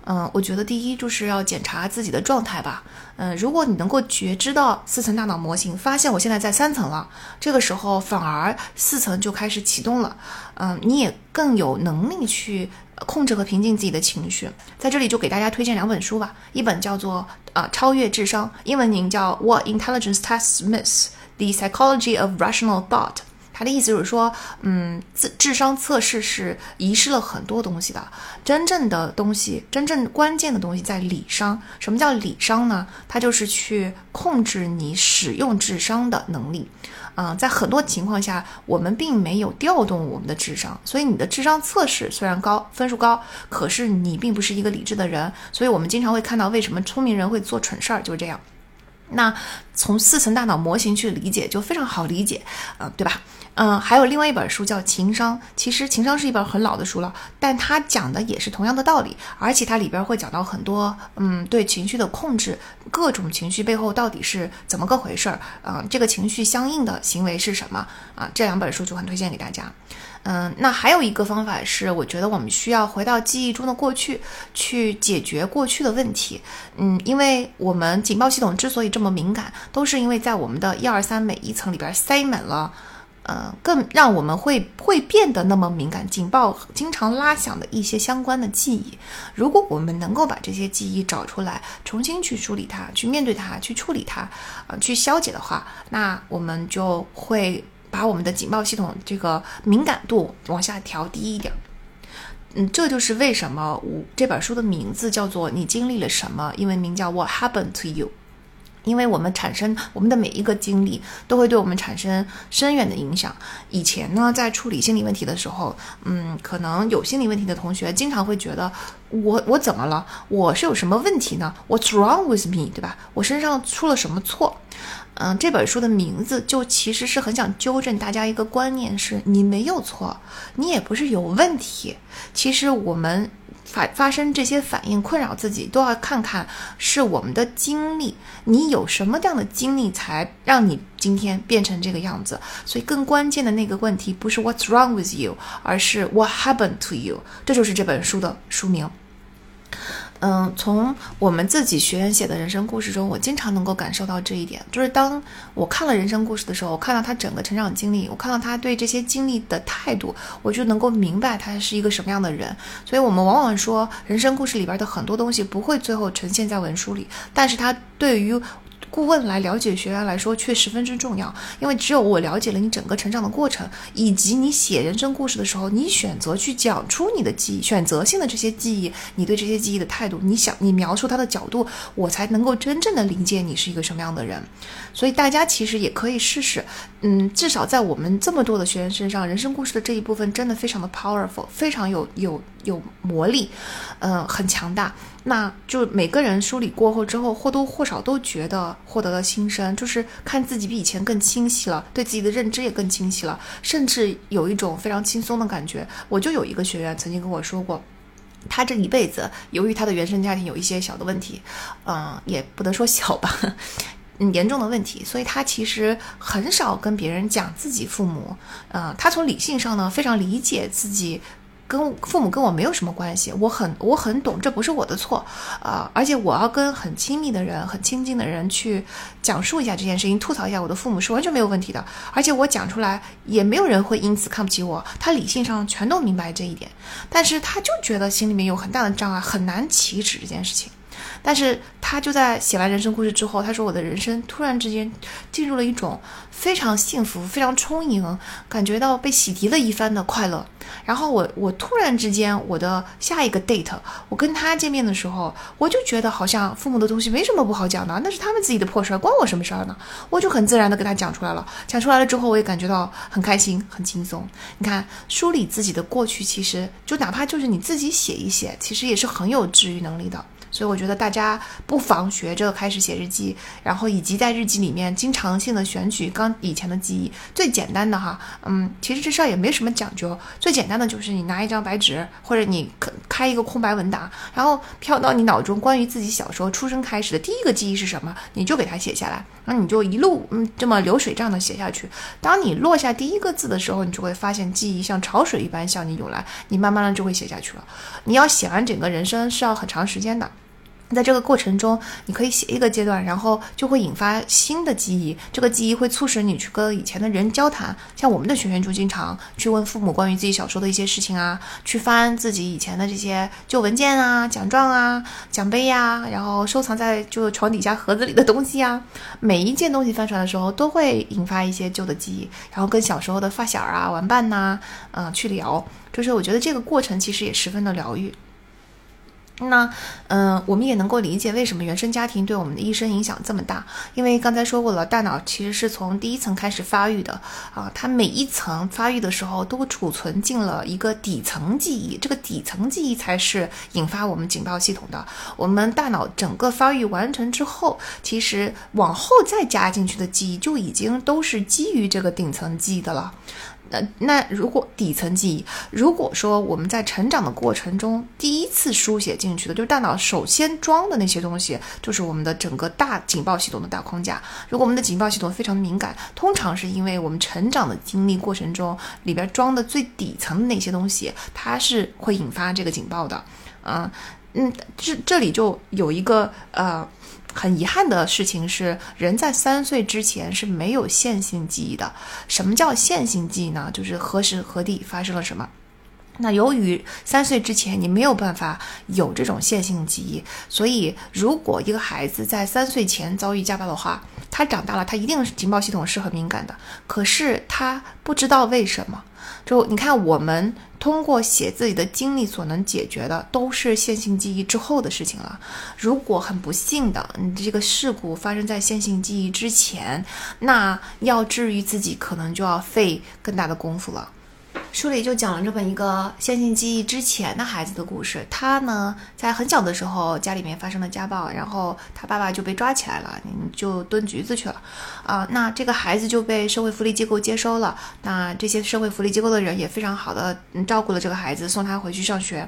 嗯，我觉得第一就是要检查自己的状态吧。嗯，如果你能够觉知到四层大脑模型，发现我现在在三层了，这个时候反而四层就开始启动了。嗯，你也更有能力去控制和平静自己的情绪。在这里就给大家推荐两本书吧，一本叫做《呃超越智商》，英文名叫《What Intelligence Tests Miss: The Psychology of Rational Thought》。他的意思就是说，嗯，智智商测试是遗失了很多东西的。真正的东西，真正关键的东西在理商。什么叫理商呢？它就是去控制你使用智商的能力。嗯，在很多情况下，我们并没有调动我们的智商，所以你的智商测试虽然高，分数高，可是你并不是一个理智的人。所以我们经常会看到，为什么聪明人会做蠢事儿，就是这样。那从四层大脑模型去理解，就非常好理解，嗯，对吧？嗯，还有另外一本书叫《情商》，其实《情商》是一本很老的书了，但它讲的也是同样的道理，而且它里边会讲到很多，嗯，对情绪的控制，各种情绪背后到底是怎么个回事儿，嗯，这个情绪相应的行为是什么啊？这两本书就很推荐给大家。嗯，那还有一个方法是，我觉得我们需要回到记忆中的过去，去解决过去的问题。嗯，因为我们警报系统之所以这么敏感，都是因为在我们的一二三每一层里边塞满了。呃，更让我们会会变得那么敏感，警报经常拉响的一些相关的记忆。如果我们能够把这些记忆找出来，重新去梳理它，去面对它，去处理它，呃，去消解的话，那我们就会把我们的警报系统这个敏感度往下调低一点。嗯，这就是为什么我这本书的名字叫做《你经历了什么》，英文名叫 What Happened to You。因为我们产生我们的每一个经历都会对我们产生深远的影响。以前呢，在处理心理问题的时候，嗯，可能有心理问题的同学经常会觉得，我我怎么了？我是有什么问题呢？What's wrong with me？对吧？我身上出了什么错？嗯，这本书的名字就其实是很想纠正大家一个观念：是你没有错，你也不是有问题。其实我们。发发生这些反应困扰自己，都要看看是我们的经历，你有什么样的经历才让你今天变成这个样子？所以更关键的那个问题不是 What's wrong with you，而是 What happened to you？这就是这本书的书名。嗯，从我们自己学员写的人生故事中，我经常能够感受到这一点。就是当我看了人生故事的时候，我看到他整个成长经历，我看到他对这些经历的态度，我就能够明白他是一个什么样的人。所以，我们往往说人生故事里边的很多东西不会最后呈现在文书里，但是他对于。顾问来了解学员来说却十分之重要，因为只有我了解了你整个成长的过程，以及你写人生故事的时候，你选择去讲出你的记忆，选择性的这些记忆，你对这些记忆的态度，你想你描述它的角度，我才能够真正的理解你是一个什么样的人。所以大家其实也可以试试，嗯，至少在我们这么多的学员身上，人生故事的这一部分真的非常的 powerful，非常有有有魔力，嗯，很强大。那就每个人梳理过后之后，或多或少都觉得获得了新生，就是看自己比以前更清晰了，对自己的认知也更清晰了，甚至有一种非常轻松的感觉。我就有一个学员曾经跟我说过，他这一辈子由于他的原生家庭有一些小的问题，嗯，也不能说小吧，嗯，严重的问题，所以他其实很少跟别人讲自己父母，嗯，他从理性上呢非常理解自己。跟父母跟我没有什么关系，我很我很懂，这不是我的错，啊，而且我要跟很亲密的人、很亲近的人去讲述一下这件事情，吐槽一下我的父母是完全没有问题的，而且我讲出来也没有人会因此看不起我，他理性上全都明白这一点，但是他就觉得心里面有很大的障碍，很难启齿这件事情。但是他就在写完人生故事之后，他说我的人生突然之间进入了一种非常幸福、非常充盈，感觉到被洗涤了一番的快乐。然后我我突然之间，我的下一个 date，我跟他见面的时候，我就觉得好像父母的东西没什么不好讲的，那是他们自己的破事儿，关我什么事儿呢？我就很自然的跟他讲出来了。讲出来了之后，我也感觉到很开心、很轻松。你看，梳理自己的过去，其实就哪怕就是你自己写一写，其实也是很有治愈能力的。所以我觉得大家不妨学着开始写日记，然后以及在日记里面经常性的选取刚以前的记忆。最简单的哈，嗯，其实这事儿也没什么讲究。最简单的就是你拿一张白纸，或者你开一个空白文档，然后飘到你脑中关于自己小时候出生开始的第一个记忆是什么，你就给它写下来。然后你就一路嗯这么流水账的写下去。当你落下第一个字的时候，你就会发现记忆像潮水一般向你涌来，你慢慢的就会写下去了。你要写完整个人生是要很长时间的。在这个过程中，你可以写一个阶段，然后就会引发新的记忆。这个记忆会促使你去跟以前的人交谈。像我们的学员就经常去问父母关于自己小时候的一些事情啊，去翻自己以前的这些旧文件啊、奖状啊、奖杯呀，然后收藏在就床底下盒子里的东西啊。每一件东西翻出来的时候，都会引发一些旧的记忆，然后跟小时候的发小啊、玩伴呐，嗯，去聊。就是我觉得这个过程其实也十分的疗愈。那，嗯，我们也能够理解为什么原生家庭对我们的一生影响这么大。因为刚才说过了，大脑其实是从第一层开始发育的啊，它每一层发育的时候都储存进了一个底层记忆，这个底层记忆才是引发我们警报系统的。我们大脑整个发育完成之后，其实往后再加进去的记忆就已经都是基于这个顶层记忆的了。那那如果底层记忆，如果说我们在成长的过程中第一次书写进去的，就是大脑首先装的那些东西，就是我们的整个大警报系统的大框架。如果我们的警报系统非常敏感，通常是因为我们成长的经历过程中里边装的最底层的那些东西，它是会引发这个警报的。嗯嗯，这这里就有一个呃。很遗憾的事情是，人在三岁之前是没有线性记忆的。什么叫线性记忆呢？就是何时何地发生了什么。那由于三岁之前你没有办法有这种线性记忆，所以如果一个孩子在三岁前遭遇家暴的话，他长大了，他一定是警报系统是很敏感的。可是他不知道为什么。就你看，我们通过写自己的经历所能解决的，都是线性记忆之后的事情了。如果很不幸的，你这个事故发生在线性记忆之前，那要治愈自己，可能就要费更大的功夫了。书里就讲了这么一个线性记忆之前的孩子的故事。他呢，在很小的时候，家里面发生了家暴，然后他爸爸就被抓起来了，就蹲局子去了。啊，那这个孩子就被社会福利机构接收了。那这些社会福利机构的人也非常好的照顾了这个孩子，送他回去上学。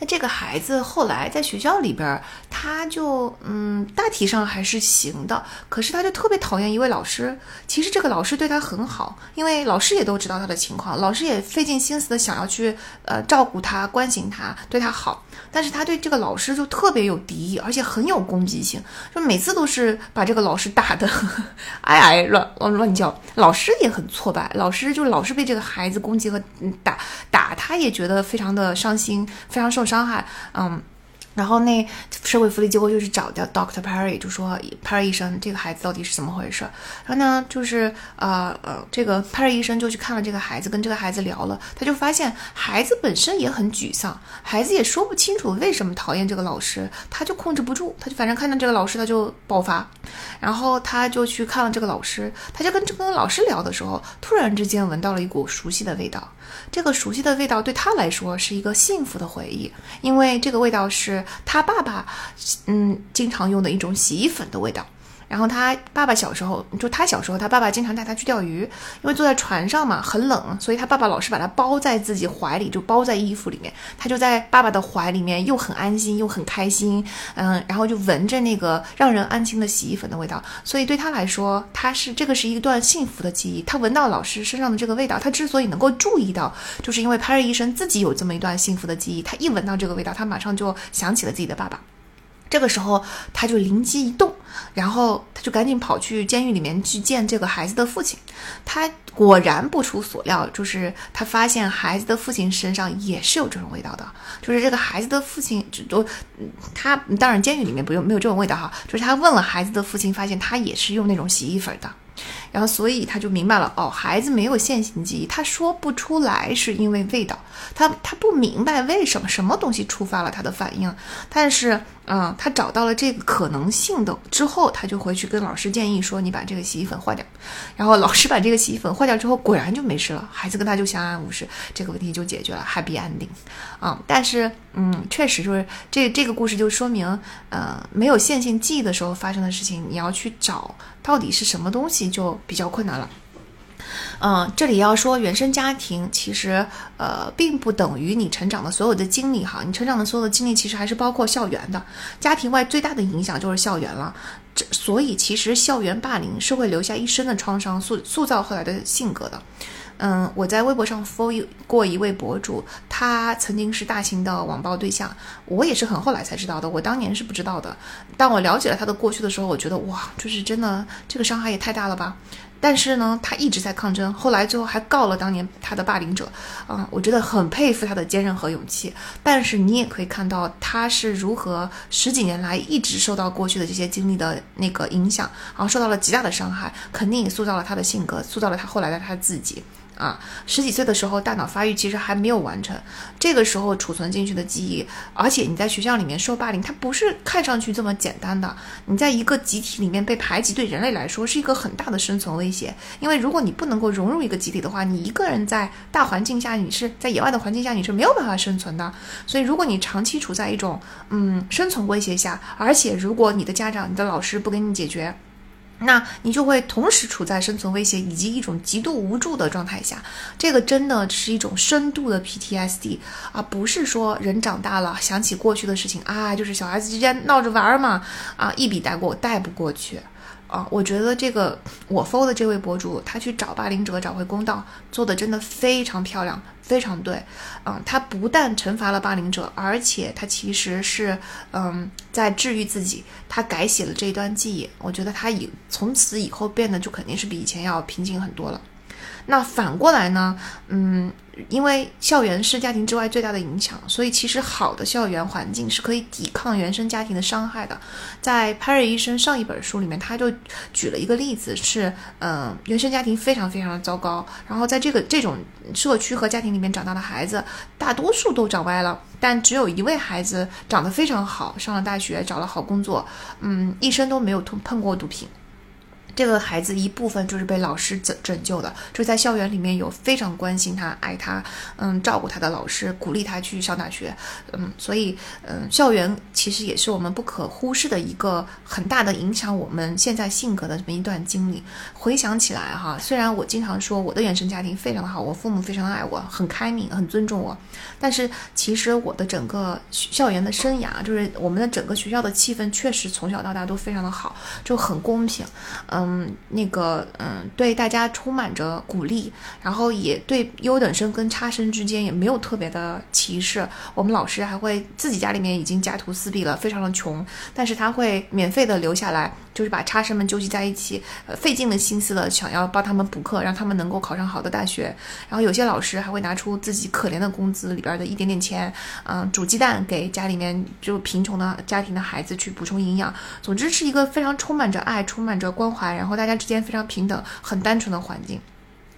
那这个孩子后来在学校里边，他就嗯，大体上还是行的。可是他就特别讨厌一位老师。其实这个老师对他很好，因为老师也都知道他的情况，老师也费尽心思的想要去呃照顾他、关心他、对他好。但是他对这个老师就特别有敌意，而且很有攻击性，就每次都是把这个老师打的 挨挨乱乱乱叫。老师也很挫败，老师就老是被这个孩子攻击和打打，他也觉得非常的伤心，非常受伤害。嗯。然后那社会福利机构就去找的 Doctor Perry，就说 Perry 医生，这个孩子到底是怎么回事？然后呢，就是呃呃，这个 Perry 医生就去看了这个孩子，跟这个孩子聊了，他就发现孩子本身也很沮丧，孩子也说不清楚为什么讨厌这个老师，他就控制不住，他就反正看到这个老师他就爆发，然后他就去看了这个老师，他就跟这跟老师聊的时候，突然之间闻到了一股熟悉的味道。这个熟悉的味道对他来说是一个幸福的回忆，因为这个味道是他爸爸，嗯，经常用的一种洗衣粉的味道。然后他爸爸小时候，就他小时候，他爸爸经常带他去钓鱼，因为坐在船上嘛，很冷，所以他爸爸老是把他包在自己怀里，就包在衣服里面，他就在爸爸的怀里面，又很安心，又很开心，嗯，然后就闻着那个让人安心的洗衣粉的味道，所以对他来说，他是这个是一段幸福的记忆。他闻到老师身上的这个味道，他之所以能够注意到，就是因为潘瑞医生自己有这么一段幸福的记忆，他一闻到这个味道，他马上就想起了自己的爸爸。这个时候，他就灵机一动，然后他就赶紧跑去监狱里面去见这个孩子的父亲。他果然不出所料，就是他发现孩子的父亲身上也是有这种味道的，就是这个孩子的父亲都他当然监狱里面不用没有这种味道哈，就是他问了孩子的父亲，发现他也是用那种洗衣粉的。然后，所以他就明白了，哦，孩子没有线性记忆，他说不出来是因为味道，他他不明白为什么什么东西触发了他的反应，但是，嗯，他找到了这个可能性的之后，他就回去跟老师建议说，你把这个洗衣粉换掉，然后老师把这个洗衣粉换掉之后，果然就没事了，孩子跟他就相安无事，这个问题就解决了，happy ending，啊，但是，嗯，确实就是这这个故事就说明，呃，没有线性记忆的时候发生的事情，你要去找到底是什么东西就。比较困难了，嗯，这里要说原生家庭，其实呃，并不等于你成长的所有的经历哈，你成长的所有的经历其实还是包括校园的，家庭外最大的影响就是校园了，这所以其实校园霸凌是会留下一生的创伤，塑塑造后来的性格的。嗯，我在微博上 follow 过一位博主，他曾经是大型的网暴对象，我也是很后来才知道的，我当年是不知道的。当我了解了他的过去的时候，我觉得哇，就是真的，这个伤害也太大了吧。但是呢，他一直在抗争，后来最后还告了当年他的霸凌者。啊，我觉得很佩服他的坚韧和勇气。但是你也可以看到他是如何十几年来一直受到过去的这些经历的那个影响，然后受到了极大的伤害，肯定也塑造了他的性格，塑造了他后来的他自己。啊，十几岁的时候，大脑发育其实还没有完成，这个时候储存进去的记忆，而且你在学校里面受霸凌，它不是看上去这么简单的。你在一个集体里面被排挤，对人类来说是一个很大的生存威胁。因为如果你不能够融入一个集体的话，你一个人在大环境下，你是在野外的环境下，你是没有办法生存的。所以，如果你长期处在一种嗯生存威胁下，而且如果你的家长、你的老师不给你解决，那你就会同时处在生存威胁以及一种极度无助的状态下，这个真的是一种深度的 PTSD 啊，不是说人长大了想起过去的事情啊，就是小孩子之间闹着玩嘛啊，一笔带过，带不过去。啊，我觉得这个我 follow 的这位博主，他去找霸凌者找回公道，做的真的非常漂亮，非常对。嗯，他不但惩罚了霸凌者，而且他其实是嗯在治愈自己，他改写了这一段记忆。我觉得他以从此以后变得就肯定是比以前要平静很多了。那反过来呢？嗯，因为校园是家庭之外最大的影响，所以其实好的校园环境是可以抵抗原生家庭的伤害的。在潘瑞医生上一本书里面，他就举了一个例子，是嗯，原生家庭非常非常的糟糕，然后在这个这种社区和家庭里面长大的孩子，大多数都长歪了，但只有一位孩子长得非常好，上了大学，找了好工作，嗯，一生都没有碰碰过毒品。这个孩子一部分就是被老师拯拯救的，就在校园里面有非常关心他、爱他、嗯照顾他的老师，鼓励他去上大学，嗯，所以嗯，校园其实也是我们不可忽视的一个很大的影响我们现在性格的这么一段经历。回想起来哈，虽然我经常说我的原生家庭非常的好，我父母非常的爱我，很开明，很尊重我，但是其实我的整个校园的生涯，就是我们的整个学校的气氛，确实从小到大都非常的好，就很公平，嗯。嗯，那个，嗯，对大家充满着鼓励，然后也对优等生跟差生之间也没有特别的歧视。我们老师还会自己家里面已经家徒四壁了，非常的穷，但是他会免费的留下来，就是把差生们纠集在一起，呃，费尽了心思的想要帮他们补课，让他们能够考上好的大学。然后有些老师还会拿出自己可怜的工资里边的一点点钱，嗯，煮鸡蛋给家里面就贫穷的家庭的孩子去补充营养。总之是一个非常充满着爱、充满着关怀。然后大家之间非常平等、很单纯的环境，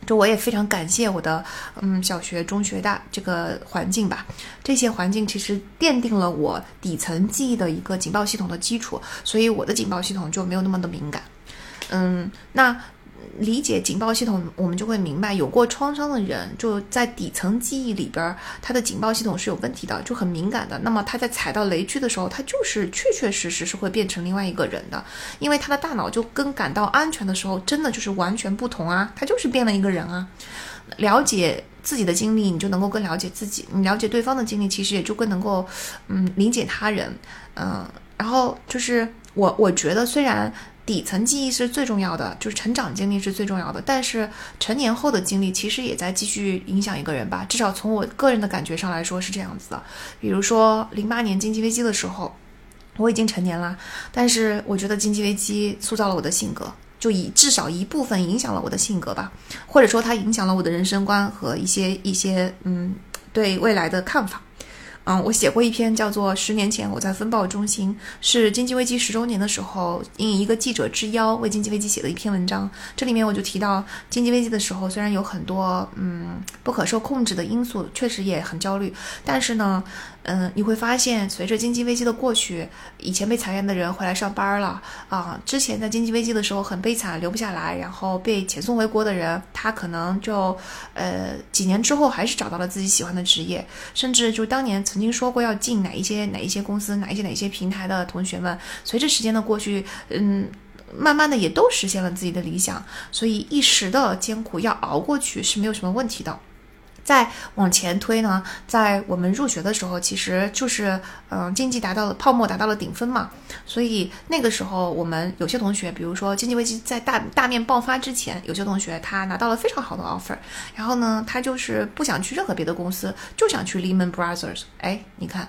就我也非常感谢我的嗯小学、中学、大这个环境吧。这些环境其实奠定了我底层记忆的一个警报系统的基础，所以我的警报系统就没有那么的敏感。嗯，那。理解警报系统，我们就会明白，有过创伤的人就在底层记忆里边，他的警报系统是有问题的，就很敏感的。那么他在踩到雷区的时候，他就是确确实实是会变成另外一个人的，因为他的大脑就跟感到安全的时候，真的就是完全不同啊，他就是变了一个人啊。了解自己的经历，你就能够更了解自己；你了解对方的经历，其实也就更能够嗯理解他人。嗯，然后就是我我觉得虽然。底层记忆是最重要的，就是成长经历是最重要的。但是成年后的经历其实也在继续影响一个人吧，至少从我个人的感觉上来说是这样子的。比如说零八年经济危机的时候，我已经成年了，但是我觉得经济危机塑造了我的性格，就以至少一部分影响了我的性格吧，或者说它影响了我的人生观和一些一些嗯对未来的看法。嗯，我写过一篇叫做《十年前我在风暴中心》，是经济危机十周年的时候，应一个记者之邀为经济危机写的一篇文章。这里面我就提到，经济危机的时候，虽然有很多嗯不可受控制的因素，确实也很焦虑，但是呢。嗯，你会发现，随着经济危机的过去，以前被裁员的人回来上班了啊。之前在经济危机的时候很悲惨，留不下来，然后被遣送回国的人，他可能就呃几年之后还是找到了自己喜欢的职业，甚至就当年曾经说过要进哪一些哪一些公司、哪一些哪一些平台的同学们，随着时间的过去，嗯，慢慢的也都实现了自己的理想。所以一时的艰苦要熬过去是没有什么问题的。再往前推呢，在我们入学的时候，其实就是嗯，经济达到了泡沫达到了顶峰嘛，所以那个时候我们有些同学，比如说经济危机在大大面爆发之前，有些同学他拿到了非常好的 offer，然后呢，他就是不想去任何别的公司，就想去 Lehman Brothers。哎，你看，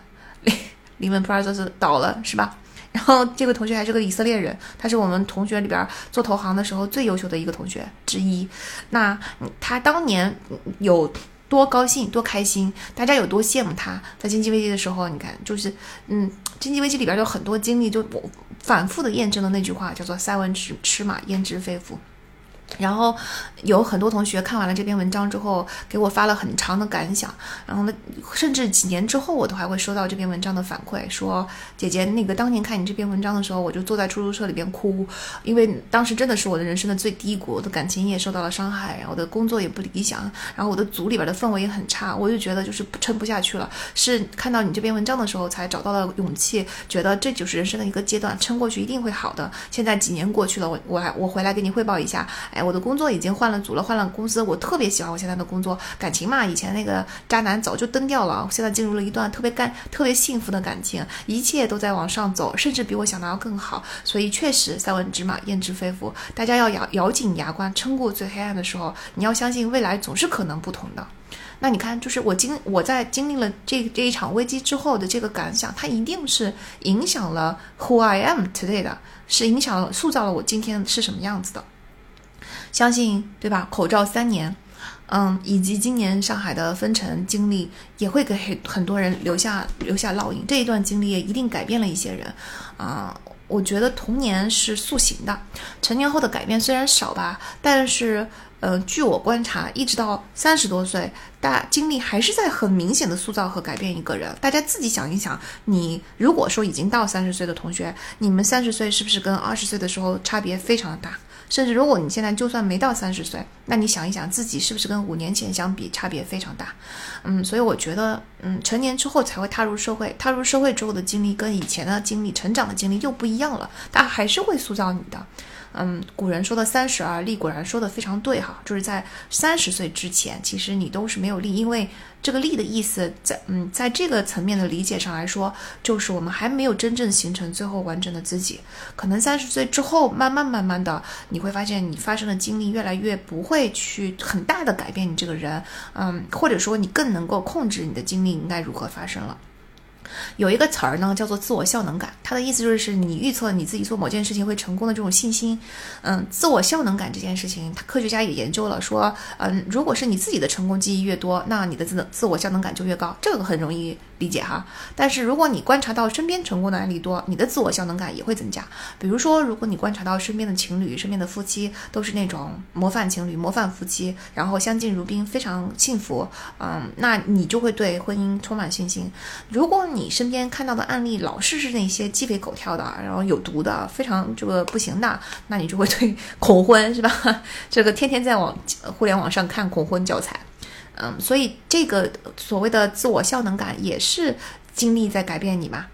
Lehman Brothers 倒了是吧？然后这个同学还是个以色列人，他是我们同学里边做投行的时候最优秀的一个同学之一。那他当年有。多高兴，多开心！大家有多羡慕他？在经济危机的时候，你看，就是，嗯，经济危机里边有很多经历，就我反复的验证了那句话，叫做“塞翁失失马，焉知非福”。然后有很多同学看完了这篇文章之后，给我发了很长的感想。然后呢，甚至几年之后，我都还会收到这篇文章的反馈，说姐姐，那个当年看你这篇文章的时候，我就坐在出租车里边哭，因为当时真的是我的人生的最低谷，我的感情也受到了伤害，然后我的工作也不理想，然后我的组里边的氛围也很差，我就觉得就是撑不下去了。是看到你这篇文章的时候，才找到了勇气，觉得这就是人生的一个阶段，撑过去一定会好的。现在几年过去了，我我还我回来给你汇报一下，哎。我的工作已经换了组了，换了公司。我特别喜欢我现在的工作，感情嘛，以前那个渣男早就蹬掉了。现在进入了一段特别干、特别幸福的感情，一切都在往上走，甚至比我想的要更好。所以确实，塞翁之马，焉知非福。大家要咬咬紧牙关，撑过最黑暗的时候。你要相信，未来总是可能不同的。那你看，就是我经我在经历了这这一场危机之后的这个感想，它一定是影响了 Who I am today 的，是影响了、塑造了我今天是什么样子的。相信对吧？口罩三年，嗯，以及今年上海的封城经历，也会给很很多人留下留下烙印。这一段经历也一定改变了一些人，啊，我觉得童年是塑形的，成年后的改变虽然少吧，但是，呃，据我观察，一直到三十多岁，大经历还是在很明显的塑造和改变一个人。大家自己想一想，你如果说已经到三十岁的同学，你们三十岁是不是跟二十岁的时候差别非常的大？甚至如果你现在就算没到三十岁，那你想一想自己是不是跟五年前相比差别非常大？嗯，所以我觉得，嗯，成年之后才会踏入社会，踏入社会之后的经历跟以前的经历、成长的经历又不一样了，它还是会塑造你的。嗯，古人说的三十而立，果然说的非常对哈，就是在三十岁之前，其实你都是没有立，因为这个立的意思，在嗯，在这个层面的理解上来说，就是我们还没有真正形成最后完整的自己。可能三十岁之后，慢慢慢慢的，你会发现你发生的经历越来越不会去很大的改变你这个人，嗯，或者说你更能够控制你的经历应该如何发生了。有一个词儿呢，叫做自我效能感。它的意思就是，你预测你自己做某件事情会成功的这种信心。嗯，自我效能感这件事情，科学家也研究了，说，嗯，如果是你自己的成功记忆越多，那你的自自我效能感就越高。这个很容易理解哈。但是如果你观察到身边成功的案例多，你的自我效能感也会增加。比如说，如果你观察到身边的情侣、身边的夫妻都是那种模范情侣、模范夫妻，然后相敬如宾，非常幸福，嗯，那你就会对婚姻充满信心。如果你你身边看到的案例老是是那些鸡飞狗跳的，然后有毒的，非常这个不行的，那你就会对恐婚是吧？这个天天在网互联网上看恐婚教材，嗯，所以这个所谓的自我效能感也是经历在改变你嘛。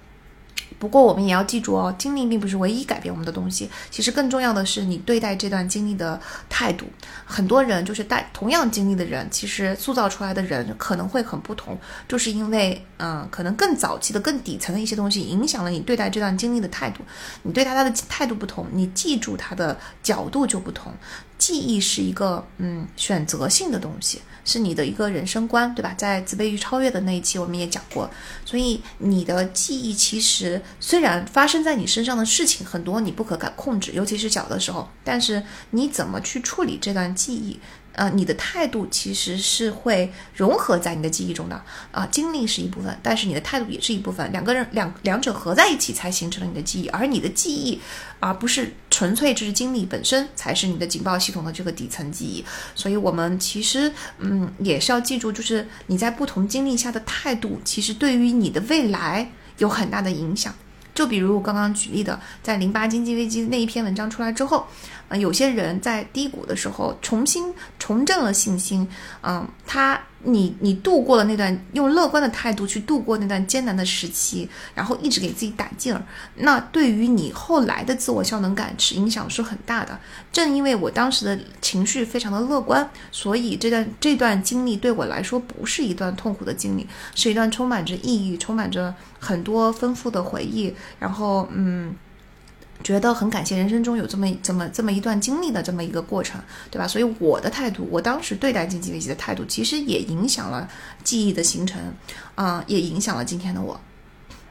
不过我们也要记住哦，经历并不是唯一改变我们的东西。其实更重要的是你对待这段经历的态度。很多人就是带同样经历的人，其实塑造出来的人可能会很不同，就是因为嗯，可能更早期的、更底层的一些东西影响了你对待这段经历的态度。你对他他的态度不同，你记住他的角度就不同。记忆是一个嗯选择性的东西，是你的一个人生观，对吧？在自卑与超越的那一期我们也讲过，所以你的记忆其实虽然发生在你身上的事情很多，你不可感控制，尤其是小的时候，但是你怎么去处理这段记忆？呃，你的态度其实是会融合在你的记忆中的啊，经历是一部分，但是你的态度也是一部分，两个人两两者合在一起才形成了你的记忆，而你的记忆，而不是纯粹只是经历本身才是你的警报系统的这个底层记忆，所以我们其实嗯也是要记住，就是你在不同经历下的态度，其实对于你的未来有很大的影响。就比如我刚刚举例的，在零八经济危机那一篇文章出来之后。啊，有些人在低谷的时候重新重振了信心，嗯，他你你度过了那段用乐观的态度去度过那段艰难的时期，然后一直给自己打劲儿，那对于你后来的自我效能感是影响是很大的。正因为我当时的情绪非常的乐观，所以这段这段经历对我来说不是一段痛苦的经历，是一段充满着意义、充满着很多丰富的回忆。然后，嗯。觉得很感谢人生中有这么这么这么一段经历的这么一个过程，对吧？所以我的态度，我当时对待经济危机的态度，其实也影响了记忆的形成，啊，也影响了今天的我。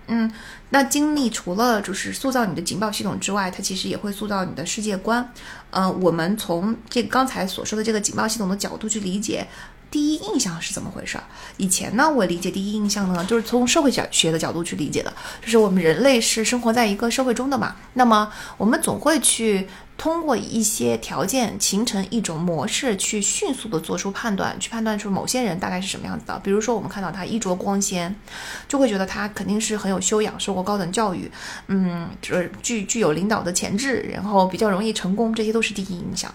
嗯，那经历除了就是塑造你的警报系统之外，它其实也会塑造你的世界观。嗯，我们从这刚才所说的这个警报系统的角度去理解。第一印象是怎么回事？以前呢，我理解第一印象呢，就是从社会学学的角度去理解的，就是我们人类是生活在一个社会中的嘛。那么我们总会去通过一些条件形成一种模式，去迅速的做出判断，去判断出某些人大概是什么样子的。比如说，我们看到他衣着光鲜，就会觉得他肯定是很有修养，受过高等教育，嗯，就是具具有领导的潜质，然后比较容易成功，这些都是第一印象。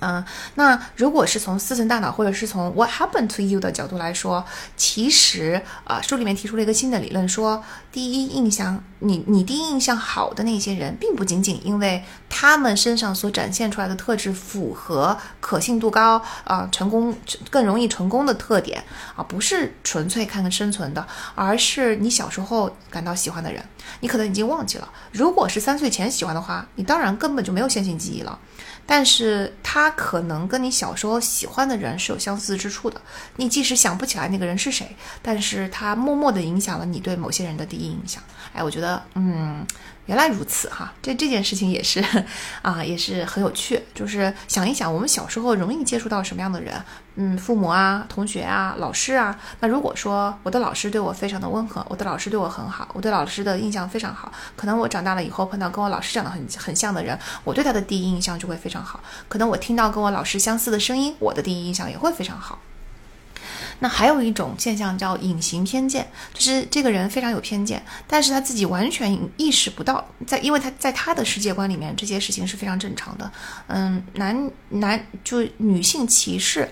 嗯，那如果是从四层大脑或者是从 What happened to you 的角度来说，其实啊，书里面提出了一个新的理论，说第一印象，你你第一印象好的那些人，并不仅仅因为他们身上所展现出来的特质符合可信度高啊，成功更容易成功的特点啊，不是纯粹看看生存的，而是你小时候感到喜欢的人，你可能已经忘记了。如果是三岁前喜欢的话，你当然根本就没有线性记忆了。但是他可能跟你小时候喜欢的人是有相似之处的。你即使想不起来那个人是谁，但是他默默地影响了你对某些人的第一印象。哎，我觉得，嗯。原来如此哈，这这件事情也是，啊，也是很有趣。就是想一想，我们小时候容易接触到什么样的人？嗯，父母啊，同学啊，老师啊。那如果说我的老师对我非常的温和，我的老师对我很好，我对老师的印象非常好，可能我长大了以后碰到跟我老师长得很很像的人，我对他的第一印象就会非常好。可能我听到跟我老师相似的声音，我的第一印象也会非常好。那还有一种现象叫隐形偏见，就是这个人非常有偏见，但是他自己完全意识不到，在因为他在他的世界观里面，这些事情是非常正常的。嗯，男男就女性歧视。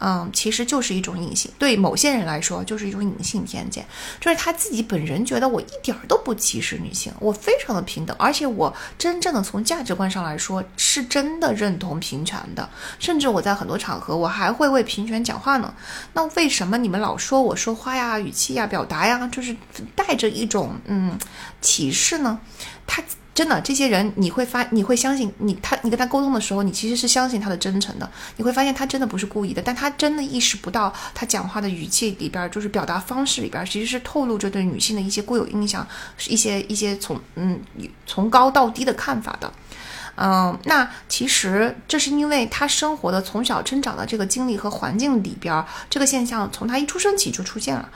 嗯，其实就是一种隐性，对某些人来说就是一种隐性偏见，就是他自己本人觉得我一点儿都不歧视女性，我非常的平等，而且我真正的从价值观上来说是真的认同平权的，甚至我在很多场合我还会为平权讲话呢。那为什么你们老说我说话呀、语气呀、表达呀，就是带着一种嗯歧视呢？他。真的，这些人你会发，你会相信你他，你跟他沟通的时候，你其实是相信他的真诚的。你会发现他真的不是故意的，但他真的意识不到他讲话的语气里边，就是表达方式里边，其实是透露着对女性的一些固有印象，一些一些从嗯从高到低的看法的。嗯，那其实这是因为他生活的从小成长的这个经历和环境里边，这个现象从他一出生起就出现了。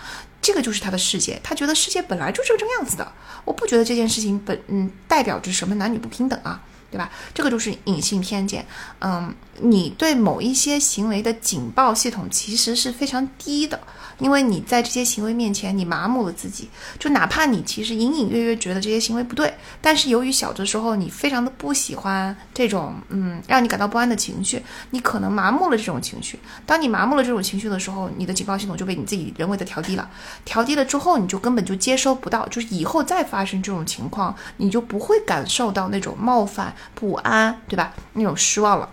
这个就是他的世界，他觉得世界本来就是这个样子的。我不觉得这件事情本嗯代表着什么男女不平等啊，对吧？这个就是隐性偏见。嗯，你对某一些行为的警报系统其实是非常低的。因为你在这些行为面前，你麻木了自己，就哪怕你其实隐隐约约觉得这些行为不对，但是由于小的时候你非常的不喜欢这种嗯让你感到不安的情绪，你可能麻木了这种情绪。当你麻木了这种情绪的时候，你的警报系统就被你自己人为的调低了，调低了之后，你就根本就接收不到，就是以后再发生这种情况，你就不会感受到那种冒犯、不安，对吧？那种失望了。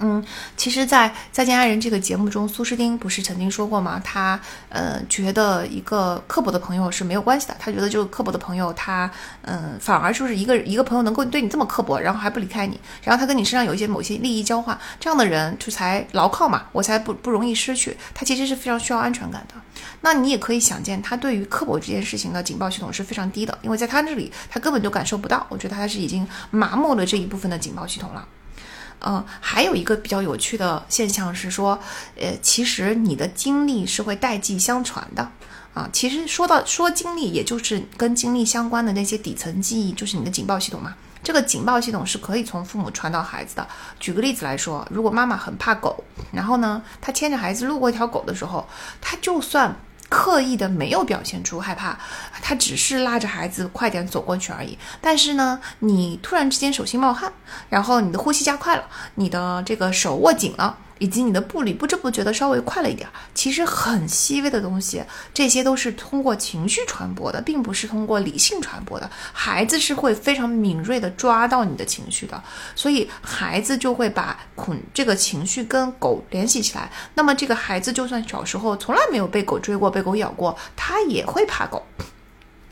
嗯，其实，在《再见爱人》这个节目中，苏诗丁不是曾经说过吗？他呃觉得一个刻薄的朋友是没有关系的，他觉得就是刻薄的朋友，他嗯反而就是一个一个朋友能够对你这么刻薄，然后还不离开你，然后他跟你身上有一些某些利益交换，这样的人就才牢靠嘛，我才不不容易失去。他其实是非常需要安全感的。那你也可以想见，他对于刻薄这件事情的警报系统是非常低的，因为在他这里，他根本就感受不到。我觉得他是已经麻木了这一部分的警报系统了。嗯，还有一个比较有趣的现象是说，呃，其实你的经历是会代际相传的啊。其实说到说经历，也就是跟经历相关的那些底层记忆，就是你的警报系统嘛。这个警报系统是可以从父母传到孩子的。举个例子来说，如果妈妈很怕狗，然后呢，她牵着孩子路过一条狗的时候，她就算。刻意的没有表现出害怕，他只是拉着孩子快点走过去而已。但是呢，你突然之间手心冒汗，然后你的呼吸加快了，你的这个手握紧了。以及你的步履不知不觉的稍微快了一点，其实很细微的东西，这些都是通过情绪传播的，并不是通过理性传播的。孩子是会非常敏锐的抓到你的情绪的，所以孩子就会把恐这个情绪跟狗联系起来。那么这个孩子就算小时候从来没有被狗追过、被狗咬过，他也会怕狗。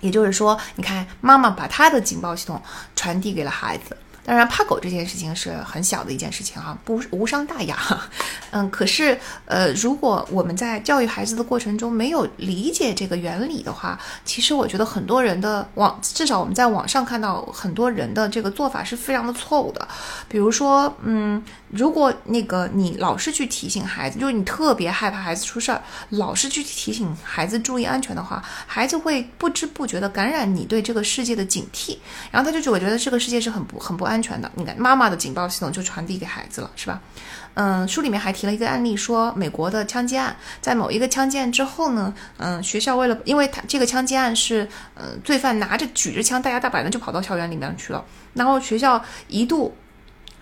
也就是说，你看妈妈把他的警报系统传递给了孩子。当然，怕狗这件事情是很小的一件事情啊，不无伤大雅。嗯，可是呃，如果我们在教育孩子的过程中没有理解这个原理的话，其实我觉得很多人的网，至少我们在网上看到很多人的这个做法是非常的错误的。比如说，嗯，如果那个你老是去提醒孩子，就是你特别害怕孩子出事儿，老是去提醒孩子注意安全的话，孩子会不知不觉的感染你对这个世界的警惕，然后他就觉得这个世界是很不很不安。全的，你看妈妈的警报系统就传递给孩子了，是吧？嗯，书里面还提了一个案例，说美国的枪击案，在某一个枪击案之后呢，嗯，学校为了，因为他这个枪击案是，嗯，罪犯拿着举着枪大摇大摆的就跑到校园里面去了，然后学校一度。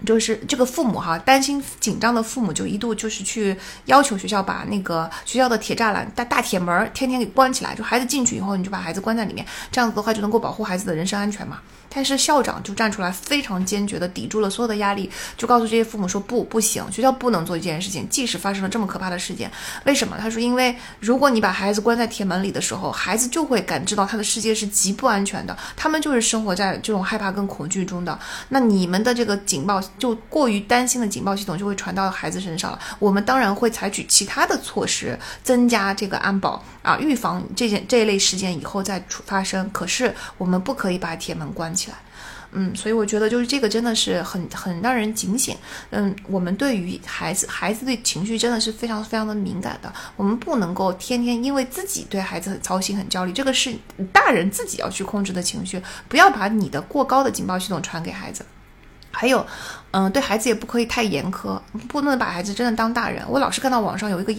就是这个父母哈，担心紧张的父母就一度就是去要求学校把那个学校的铁栅栏大大铁门天天给关起来，就孩子进去以后你就把孩子关在里面，这样子的话就能够保护孩子的人身安全嘛。但是校长就站出来，非常坚决的抵住了所有的压力，就告诉这些父母说不不行，学校不能做一件事情，即使发生了这么可怕的事件，为什么？他说因为如果你把孩子关在铁门里的时候，孩子就会感知到他的世界是极不安全的，他们就是生活在这种害怕跟恐惧中的。那你们的这个警报。就过于担心的警报系统就会传到孩子身上了。我们当然会采取其他的措施，增加这个安保啊，预防这件这一类事件以后再出发生。可是我们不可以把铁门关起。嗯，所以我觉得就是这个真的是很很让人警醒。嗯，我们对于孩子，孩子对情绪真的是非常非常的敏感的。我们不能够天天因为自己对孩子很操心、很焦虑，这个是大人自己要去控制的情绪。不要把你的过高的警报系统传给孩子。还有，嗯，对孩子也不可以太严苛，不能把孩子真的当大人。我老是看到网上有一个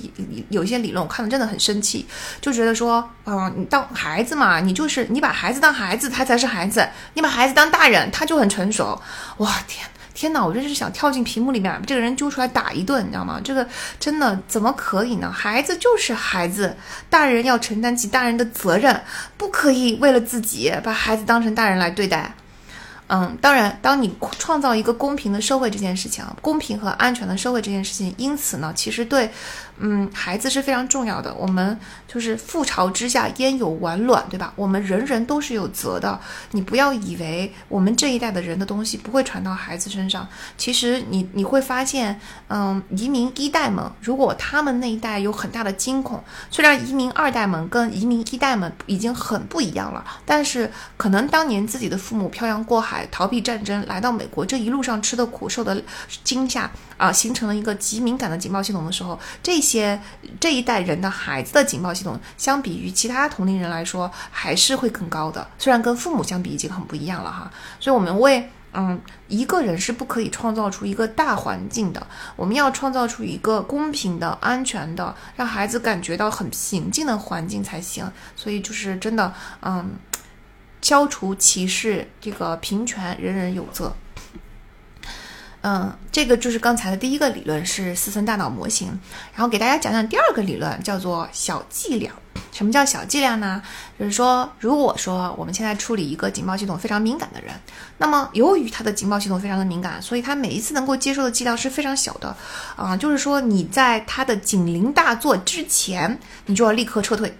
有一些理论，我看的真的很生气，就觉得说，嗯，你当孩子嘛，你就是你把孩子当孩子，他才是孩子；你把孩子当大人，他就很成熟。哇，天天哪，我真是想跳进屏幕里面把这个人揪出来打一顿，你知道吗？这个真的怎么可以呢？孩子就是孩子，大人要承担起大人的责任，不可以为了自己把孩子当成大人来对待。嗯，当然，当你创造一个公平的社会这件事情啊，公平和安全的社会这件事情，因此呢，其实对。嗯，孩子是非常重要的。我们就是覆巢之下焉有完卵，对吧？我们人人都是有责的。你不要以为我们这一代的人的东西不会传到孩子身上。其实你你会发现，嗯，移民一代们如果他们那一代有很大的惊恐，虽然移民二代们跟移民一代们已经很不一样了，但是可能当年自己的父母漂洋过海逃避战争来到美国，这一路上吃的苦受的惊吓啊，形成了一个极敏感的警报系统的时候，这。些这一代人的孩子的警报系统，相比于其他同龄人来说，还是会更高的。虽然跟父母相比已经很不一样了哈，所以我们为嗯一个人是不可以创造出一个大环境的，我们要创造出一个公平的、安全的，让孩子感觉到很平静的环境才行。所以就是真的嗯，消除歧视，这个平权，人人有责。嗯，这个就是刚才的第一个理论是四层大脑模型，然后给大家讲讲第二个理论，叫做小剂量。什么叫小剂量呢？就是说，如果说我们现在处理一个警报系统非常敏感的人，那么由于他的警报系统非常的敏感，所以他每一次能够接受的剂量是非常小的，啊，就是说你在他的警铃大作之前，你就要立刻撤退，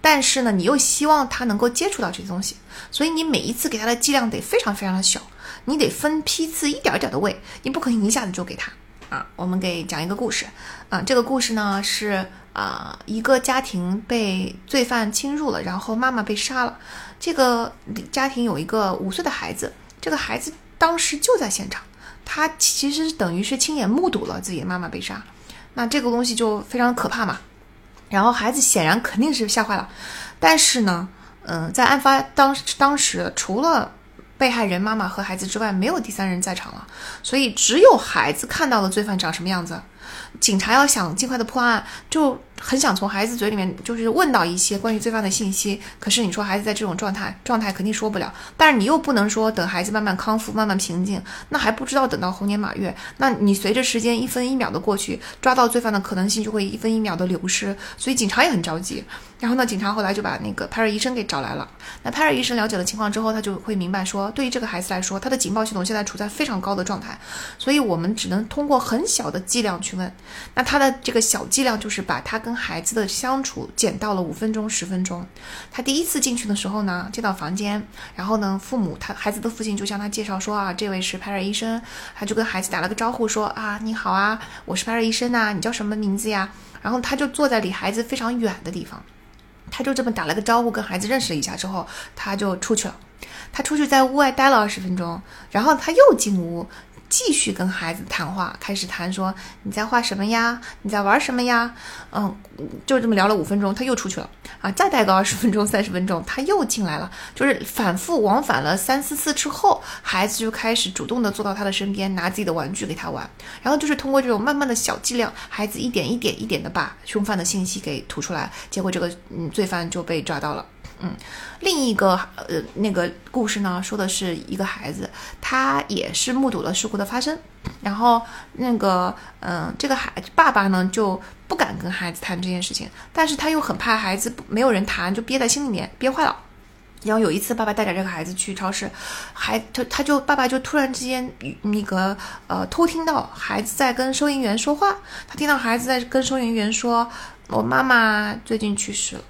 但是呢，你又希望他能够接触到这些东西，所以你每一次给他的剂量得非常非常的小，你得分批次一点一点的喂，你不可能一下子就给他。啊，我们给讲一个故事，啊，这个故事呢是啊一个家庭被罪犯侵入了，然后妈妈被杀了。这个家庭有一个五岁的孩子，这个孩子当时就在现场，他其实等于是亲眼目睹了自己的妈妈被杀。那这个东西就非常可怕嘛。然后孩子显然肯定是吓坏了，但是呢，嗯，在案发当当时除了。被害人妈妈和孩子之外，没有第三人在场了，所以只有孩子看到了罪犯长什么样子。警察要想尽快的破案，就很想从孩子嘴里面就是问到一些关于罪犯的信息。可是你说孩子在这种状态，状态肯定说不了。但是你又不能说等孩子慢慢康复、慢慢平静，那还不知道等到猴年马月。那你随着时间一分一秒的过去，抓到罪犯的可能性就会一分一秒的流失。所以警察也很着急。然后呢，警察后来就把那个派尔医生给找来了。那派尔医生了解了情况之后，他就会明白说，对于这个孩子来说，他的警报系统现在处在非常高的状态，所以我们只能通过很小的剂量去问。那他的这个小剂量就是把他跟孩子的相处减到了五分钟、十分钟。他第一次进去的时候呢，进到房间，然后呢，父母他孩子的父亲就向他介绍说啊，这位是派瑞医生，他就跟孩子打了个招呼说啊，你好啊，我是派瑞医生呐，你叫什么名字呀？然后他就坐在离孩子非常远的地方，他就这么打了个招呼，跟孩子认识了一下之后，他就出去了。他出去在屋外待了二十分钟，然后他又进屋。继续跟孩子谈话，开始谈说你在画什么呀？你在玩什么呀？嗯，就这么聊了五分钟，他又出去了啊。再待个二十分钟、三十分钟，他又进来了，就是反复往返了三四次之后，孩子就开始主动的坐到他的身边，拿自己的玩具给他玩。然后就是通过这种慢慢的小剂量，孩子一点一点一点的把凶犯的信息给吐出来，结果这个嗯罪犯就被抓到了。嗯，另一个呃那个故事呢，说的是一个孩子，他也是目睹了事故的发生，然后那个嗯这个孩爸爸呢就不敢跟孩子谈这件事情，但是他又很怕孩子没有人谈，就憋在心里面憋坏了。然后有一次，爸爸带着这个孩子去超市，孩他他就爸爸就突然之间那个呃偷听到孩子在跟收银员说话，他听到孩子在跟收银员说：“我妈妈最近去世了。”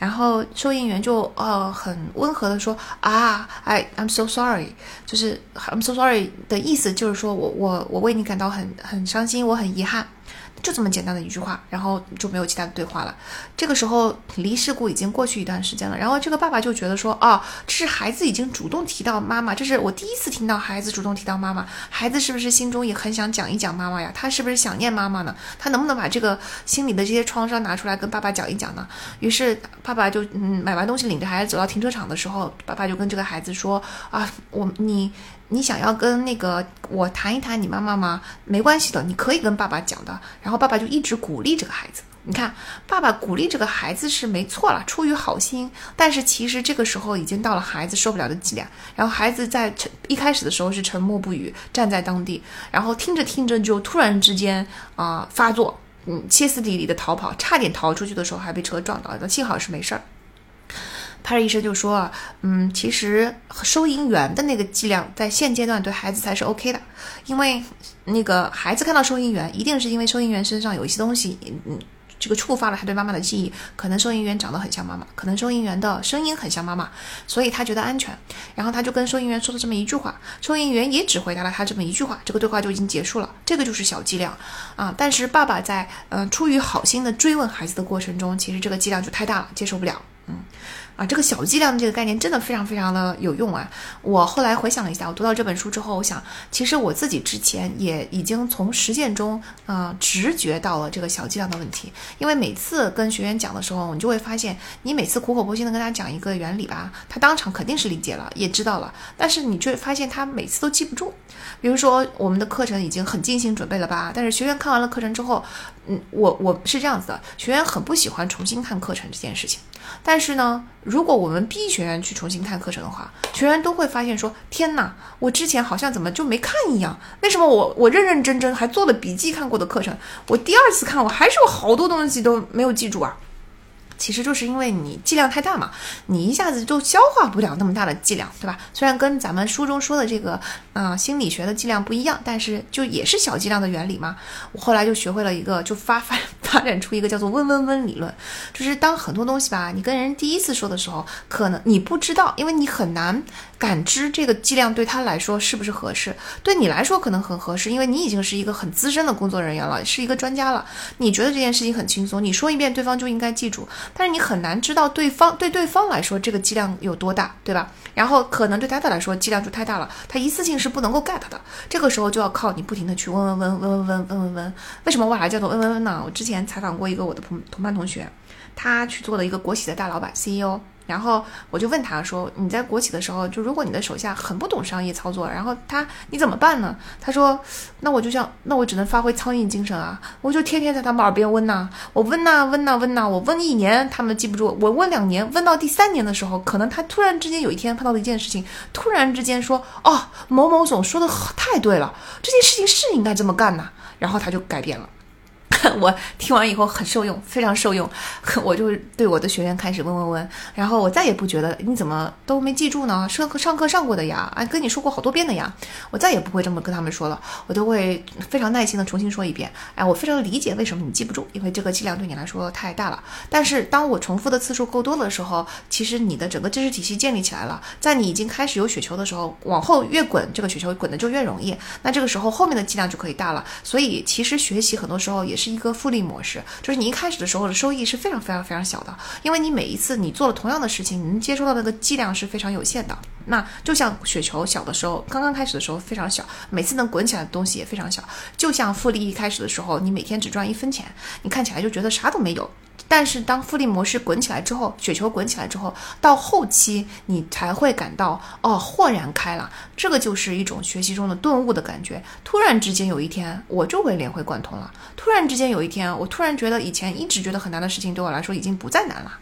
然后收银员就呃很温和的说啊，I I'm so sorry，就是 I'm so sorry 的意思就是说我我我为你感到很很伤心，我很遗憾。就这么简单的一句话，然后就没有其他的对话了。这个时候离事故已经过去一段时间了，然后这个爸爸就觉得说，哦，这是孩子已经主动提到妈妈，这是我第一次听到孩子主动提到妈妈，孩子是不是心中也很想讲一讲妈妈呀？他是不是想念妈妈呢？他能不能把这个心里的这些创伤拿出来跟爸爸讲一讲呢？于是爸爸就嗯买完东西领着孩子走到停车场的时候，爸爸就跟这个孩子说，啊，我你。你想要跟那个我谈一谈你妈妈吗？没关系的，你可以跟爸爸讲的。然后爸爸就一直鼓励这个孩子。你看，爸爸鼓励这个孩子是没错了，出于好心。但是其实这个时候已经到了孩子受不了的剂量。然后孩子在一开始的时候是沉默不语，站在当地，然后听着听着就突然之间啊发作，嗯，歇斯底里的逃跑，差点逃出去的时候还被车撞到，但幸好是没事儿。派尔医生就说：“嗯，其实收银员的那个剂量在现阶段对孩子才是 OK 的，因为那个孩子看到收银员，一定是因为收银员身上有一些东西，嗯，这个触发了他对妈妈的记忆。可能收银员长得很像妈妈，可能收银员的声音很像妈妈，所以他觉得安全。然后他就跟收银员说了这么一句话，收银员也只回答了他这么一句话，这个对话就已经结束了。这个就是小剂量啊。但是爸爸在嗯出于好心的追问孩子的过程中，其实这个剂量就太大了，接受不了。嗯。”啊，这个小剂量的这个概念真的非常非常的有用啊！我后来回想了一下，我读到这本书之后，我想，其实我自己之前也已经从实践中，呃，直觉到了这个小剂量的问题。因为每次跟学员讲的时候，你就会发现，你每次苦口婆心的跟他讲一个原理吧，他当场肯定是理解了，也知道了，但是你却发现他每次都记不住。比如说，我们的课程已经很精心准备了吧，但是学员看完了课程之后，嗯，我我是这样子的，学员很不喜欢重新看课程这件事情，但是呢。如果我们逼学员去重新看课程的话，学员都会发现说：“天哪，我之前好像怎么就没看一样？为什么我我认认真真还做了笔记看过的课程，我第二次看我还是有好多东西都没有记住啊？”其实就是因为你剂量太大嘛，你一下子就消化不了那么大的剂量，对吧？虽然跟咱们书中说的这个啊、心理学的剂量不一样，但是就也是小剂量的原理嘛。我后来就学会了一个，就发发 发展出一个叫做温温温理论，就是当很多东西吧，你跟人第一次说的时候，可能你不知道，因为你很难感知这个剂量对他来说是不是合适，对你来说可能很合适，因为你已经是一个很资深的工作人员了，是一个专家了，你觉得这件事情很轻松，你说一遍对方就应该记住，但是你很难知道对方对对方来说这个剂量有多大，对吧？然后可能对他的来说剂量就太大了，他一次性是不能够 get 的，这个时候就要靠你不停的去问问问问问问问问，为什么我把它叫做问问问呢？我之前采访过一个我的同同班同学，他去做了一个国企的大老板 CEO。然后我就问他说：“你在国企的时候，就如果你的手下很不懂商业操作，然后他你怎么办呢？”他说：“那我就像那我只能发挥苍蝇精神啊，我就天天在他们耳边问呐，我问呐问呐问呐，我问一年他们记不住，我问两年，问到第三年的时候，可能他突然之间有一天碰到了一件事情，突然之间说：哦，某某总说的太对了，这件事情是应该这么干呐，然后他就改变了。” 我听完以后很受用，非常受用。我就对我的学员开始问问问，然后我再也不觉得你怎么都没记住呢？上课上课上过的呀，啊，跟你说过好多遍的呀，我再也不会这么跟他们说了，我都会非常耐心的重新说一遍。哎，我非常理解为什么你记不住，因为这个剂量对你来说太大了。但是当我重复的次数够多的时候，其实你的整个知识体系建立起来了，在你已经开始有雪球的时候，往后越滚，这个雪球滚的就越容易。那这个时候后面的剂量就可以大了。所以其实学习很多时候也是一个复利模式，就是你一开始的时候的收益是非常非常非常小的，因为你每一次你做了同样的事情，你能接收到那个剂量是非常有限的。那就像雪球小的时候，刚刚开始的时候非常小，每次能滚起来的东西也非常小。就像复利一开始的时候，你每天只赚一分钱，你看起来就觉得啥都没有。但是当复利模式滚起来之后，雪球滚起来之后，到后期你才会感到哦，豁然开朗。这个就是一种学习中的顿悟的感觉。突然之间有一天，我就会连会贯通了。突然之间有一天，我突然觉得以前一直觉得很难的事情，对我来说已经不再难了。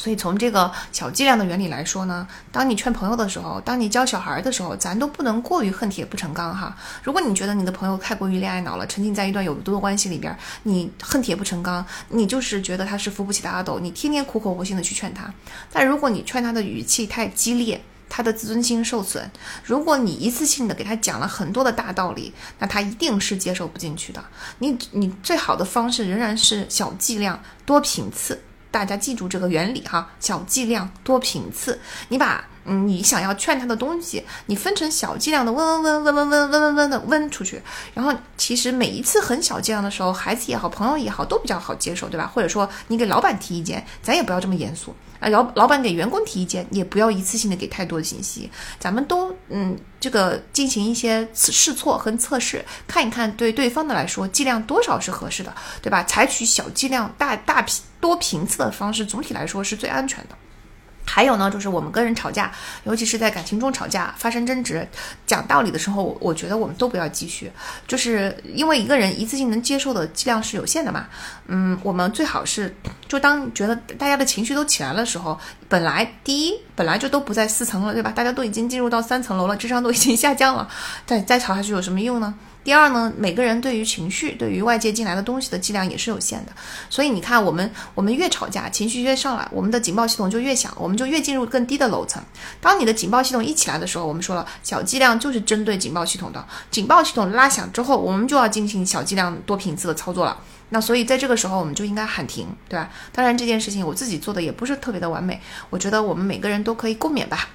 所以从这个小剂量的原理来说呢，当你劝朋友的时候，当你教小孩的时候，咱都不能过于恨铁不成钢哈。如果你觉得你的朋友太过于恋爱脑了，沉浸在一段有毒的关系里边，你恨铁不成钢，你就是觉得他是扶不起的阿斗，你天天苦口婆心的去劝他。但如果你劝他的语气太激烈，他的自尊心受损，如果你一次性的给他讲了很多的大道理，那他一定是接受不进去的。你你最好的方式仍然是小剂量多频次。大家记住这个原理哈，小剂量多频次。你把嗯你想要劝他的东西，你分成小剂量的温温温温温温温温温的温出去。然后其实每一次很小剂量的时候，孩子也好，朋友也好，都比较好接受，对吧？或者说你给老板提意见，咱也不要这么严肃啊。老老板给员工提意见，也不要一次性的给太多的信息。咱们都嗯这个进行一些试错和测试，看一看对对方的来说剂量多少是合适的，对吧？采取小剂量大大频多频次的方式，总体来说是最安全的。还有呢，就是我们跟人吵架，尤其是在感情中吵架、发生争执、讲道理的时候，我觉得我们都不要继续，就是因为一个人一次性能接受的剂量是有限的嘛。嗯，我们最好是就当觉得大家的情绪都起来的时候，本来第一本来就都不在四层了，对吧？大家都已经进入到三层楼了，智商都已经下降了，再再吵下去有什么用呢？第二呢，每个人对于情绪、对于外界进来的东西的剂量也是有限的，所以你看，我们我们越吵架，情绪越上来，我们的警报系统就越响，我们就越进入更低的楼层。当你的警报系统一起来的时候，我们说了，小剂量就是针对警报系统的，警报系统拉响之后，我们就要进行小剂量多频次的操作了。那所以在这个时候，我们就应该喊停，对吧？当然这件事情我自己做的也不是特别的完美，我觉得我们每个人都可以共勉吧。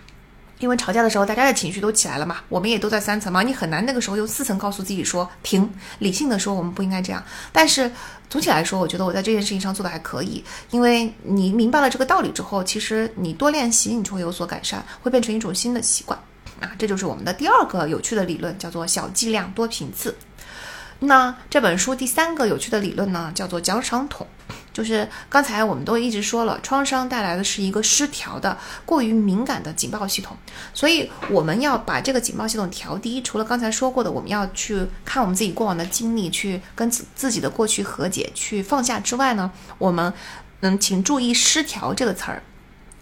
因为吵架的时候，大家的情绪都起来了嘛，我们也都在三层嘛，你很难那个时候用四层告诉自己说停，理性的说我们不应该这样。但是总体来说，我觉得我在这件事情上做的还可以，因为你明白了这个道理之后，其实你多练习，你就会有所改善，会变成一种新的习惯啊。这就是我们的第二个有趣的理论，叫做小剂量多频次。那这本书第三个有趣的理论呢，叫做奖赏桶。就是刚才我们都一直说了，创伤带来的是一个失调的、过于敏感的警报系统，所以我们要把这个警报系统调低。除了刚才说过的，我们要去看我们自己过往的经历，去跟自自己的过去和解，去放下之外呢，我们嗯，请注意“失调”这个词儿。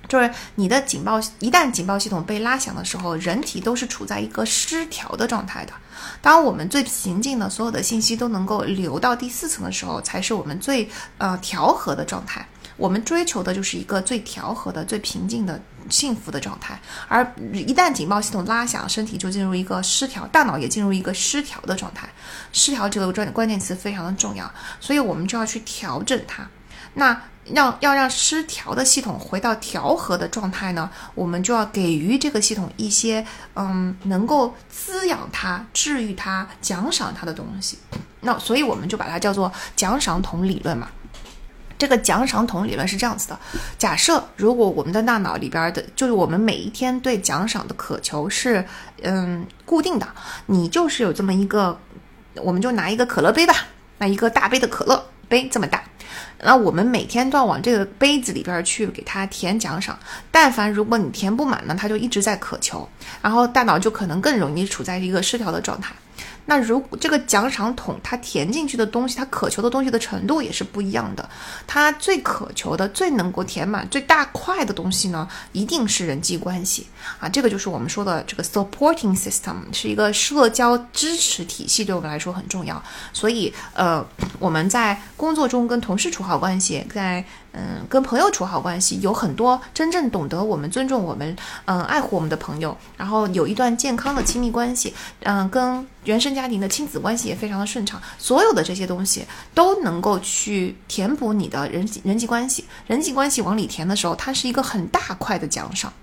就是你的警报一旦警报系统被拉响的时候，人体都是处在一个失调的状态的。当我们最平静的所有的信息都能够流到第四层的时候，才是我们最呃调和的状态。我们追求的就是一个最调和的、最平静的、幸福的状态。而一旦警报系统拉响，身体就进入一个失调，大脑也进入一个失调的状态。失调这个关关键词非常的重要，所以我们就要去调整它。那要要让失调的系统回到调和的状态呢，我们就要给予这个系统一些嗯能够滋养它、治愈它、奖赏它的东西。那所以我们就把它叫做奖赏桶理论嘛。这个奖赏桶理论是这样子的：假设如果我们的大脑里边的，就是我们每一天对奖赏的渴求是嗯固定的，你就是有这么一个，我们就拿一个可乐杯吧，那一个大杯的可乐杯这么大。那我们每天都要往这个杯子里边去给它填奖赏，但凡如果你填不满呢，它就一直在渴求，然后大脑就可能更容易处在一个失调的状态。那如果这个奖赏桶它填进去的东西，它渴求的东西的程度也是不一样的。它最渴求的、最能够填满、最大块的东西呢，一定是人际关系啊。这个就是我们说的这个 supporting system，是一个社交支持体系，对我们来说很重要。所以，呃，我们在工作中跟同事处好关系，在嗯，跟朋友处好关系，有很多真正懂得我们、尊重我们、嗯，爱护我们的朋友，然后有一段健康的亲密关系，嗯，跟原生家庭的亲子关系也非常的顺畅。所有的这些东西都能够去填补你的人际人际关系，人际关系往里填的时候，它是一个很大块的奖赏。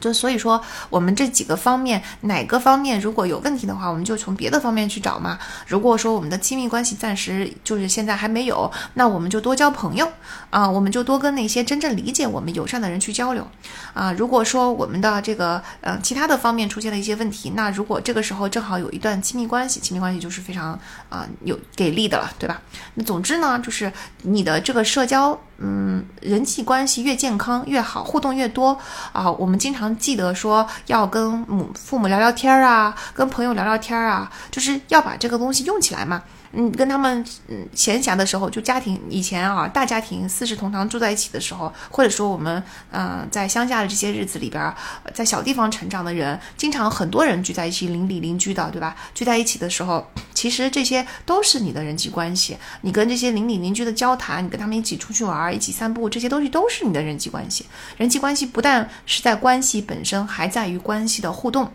就所以说，我们这几个方面哪个方面如果有问题的话，我们就从别的方面去找嘛。如果说我们的亲密关系暂时就是现在还没有，那我们就多交朋友啊，我们就多跟那些真正理解我们、友善的人去交流啊。如果说我们的这个呃其他的方面出现了一些问题，那如果这个时候正好有一段亲密关系，亲密关系就是非常啊有给力的了，对吧？那总之呢，就是你的这个社交。嗯，人际关系越健康越好，互动越多啊。我们经常记得说要跟母父母聊聊天啊，跟朋友聊聊天啊，就是要把这个东西用起来嘛。嗯，跟他们嗯闲暇的时候，就家庭以前啊，大家庭四世同堂住在一起的时候，或者说我们嗯在乡下的这些日子里边，在小地方成长的人，经常很多人聚在一起，邻里邻居的，对吧？聚在一起的时候，其实这些都是你的人际关系。你跟这些邻里邻居的交谈，你跟他们一起出去玩，一起散步，这些东西都是你的人际关系。人际关系不但是在关系本身，还在于关系的互动。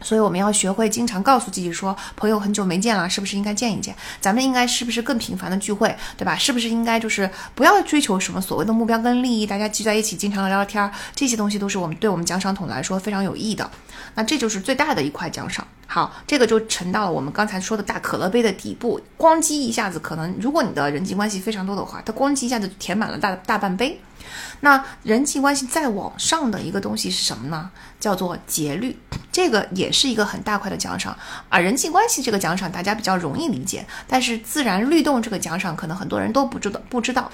所以我们要学会经常告诉自己说，朋友很久没见了，是不是应该见一见？咱们应该是不是更频繁的聚会，对吧？是不是应该就是不要追求什么所谓的目标跟利益，大家聚在一起经常聊聊天儿，这些东西都是我们对我们奖赏桶来说非常有益的。那这就是最大的一块奖赏。好，这个就沉到了我们刚才说的大可乐杯的底部，咣叽一下子，可能如果你的人际关系非常多的话，它咣叽一下子填满了大大半杯。那人际关系再往上的一个东西是什么呢？叫做节律，这个也是一个很大块的奖赏啊。人际关系这个奖赏大家比较容易理解，但是自然律动这个奖赏可能很多人都不知道，不知道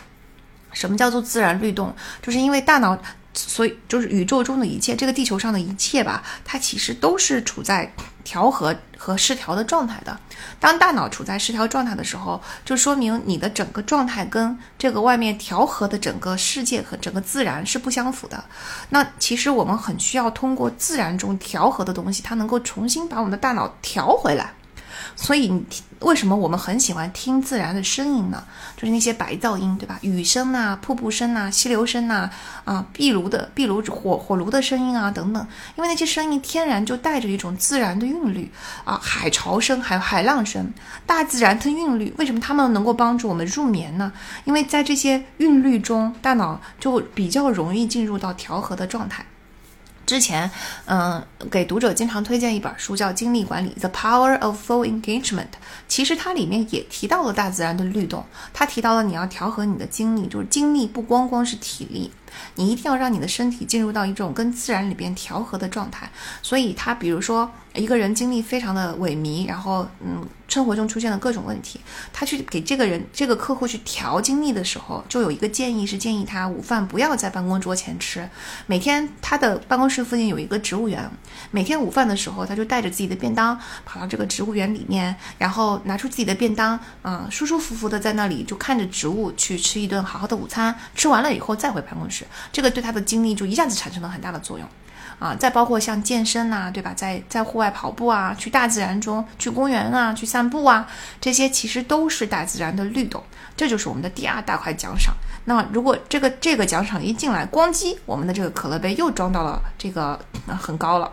什么叫做自然律动，就是因为大脑。所以，就是宇宙中的一切，这个地球上的一切吧，它其实都是处在调和和失调的状态的。当大脑处在失调状态的时候，就说明你的整个状态跟这个外面调和的整个世界和整个自然是不相符的。那其实我们很需要通过自然中调和的东西，它能够重新把我们的大脑调回来。所以，你，为什么我们很喜欢听自然的声音呢？就是那些白噪音，对吧？雨声呐，瀑布声呐，溪流声呐，啊，壁炉的壁炉火火炉的声音啊，等等。因为那些声音天然就带着一种自然的韵律啊，海潮声，还有海浪声，大自然的韵律。为什么它们能够帮助我们入眠呢？因为在这些韵律中，大脑就比较容易进入到调和的状态。之前，嗯，给读者经常推荐一本书，叫《精力管理》（The Power of Full Engagement）。其实它里面也提到了大自然的律动，它提到了你要调和你的精力，就是精力不光光是体力。你一定要让你的身体进入到一种跟自然里边调和的状态。所以，它比如说一个人精力非常的萎靡，然后嗯，生活中出现了各种问题，他去给这个人这个客户去调精力的时候，就有一个建议是建议他午饭不要在办公桌前吃。每天他的办公室附近有一个植物园，每天午饭的时候，他就带着自己的便当跑到这个植物园里面，然后拿出自己的便当，嗯，舒舒服服的在那里就看着植物去吃一顿好好的午餐。吃完了以后再回办公室。这个对他的精力就一下子产生了很大的作用，啊，再包括像健身呐、对吧？在在户外跑步啊，去大自然中，去公园啊，去散步啊，这些其实都是大自然的律动，这就是我们的第二大块奖赏。那如果这个这个奖赏一进来，咣叽，我们的这个可乐杯又装到了这个、呃很高了。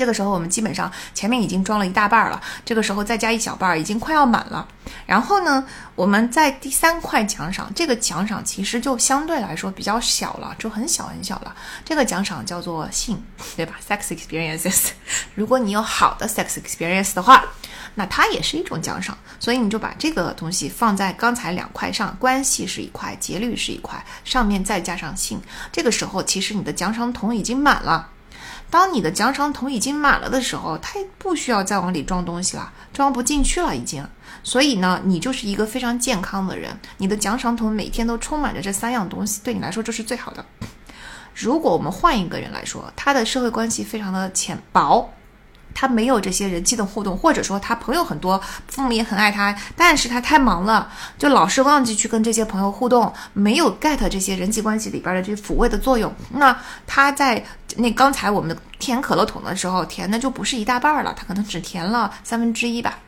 这个时候我们基本上前面已经装了一大半了，这个时候再加一小半，已经快要满了。然后呢，我们在第三块奖赏，这个奖赏其实就相对来说比较小了，就很小很小了。这个奖赏叫做性，对吧？sex experiences。如果你有好的 sex experience 的话，那它也是一种奖赏。所以你就把这个东西放在刚才两块上，关系是一块，节律是一块，上面再加上性。这个时候其实你的奖赏桶已经满了。当你的奖赏桶已经满了的时候，它不需要再往里装东西了，装不进去了已经。所以呢，你就是一个非常健康的人，你的奖赏桶每天都充满着这三样东西，对你来说这是最好的。如果我们换一个人来说，他的社会关系非常的浅薄。他没有这些人际的互动，或者说他朋友很多，父母也很爱他，但是他太忙了，就老是忘记去跟这些朋友互动，没有 get 这些人际关系里边的这抚慰的作用。那他在那刚才我们填可乐桶的时候，填的就不是一大半了，他可能只填了三分之一吧。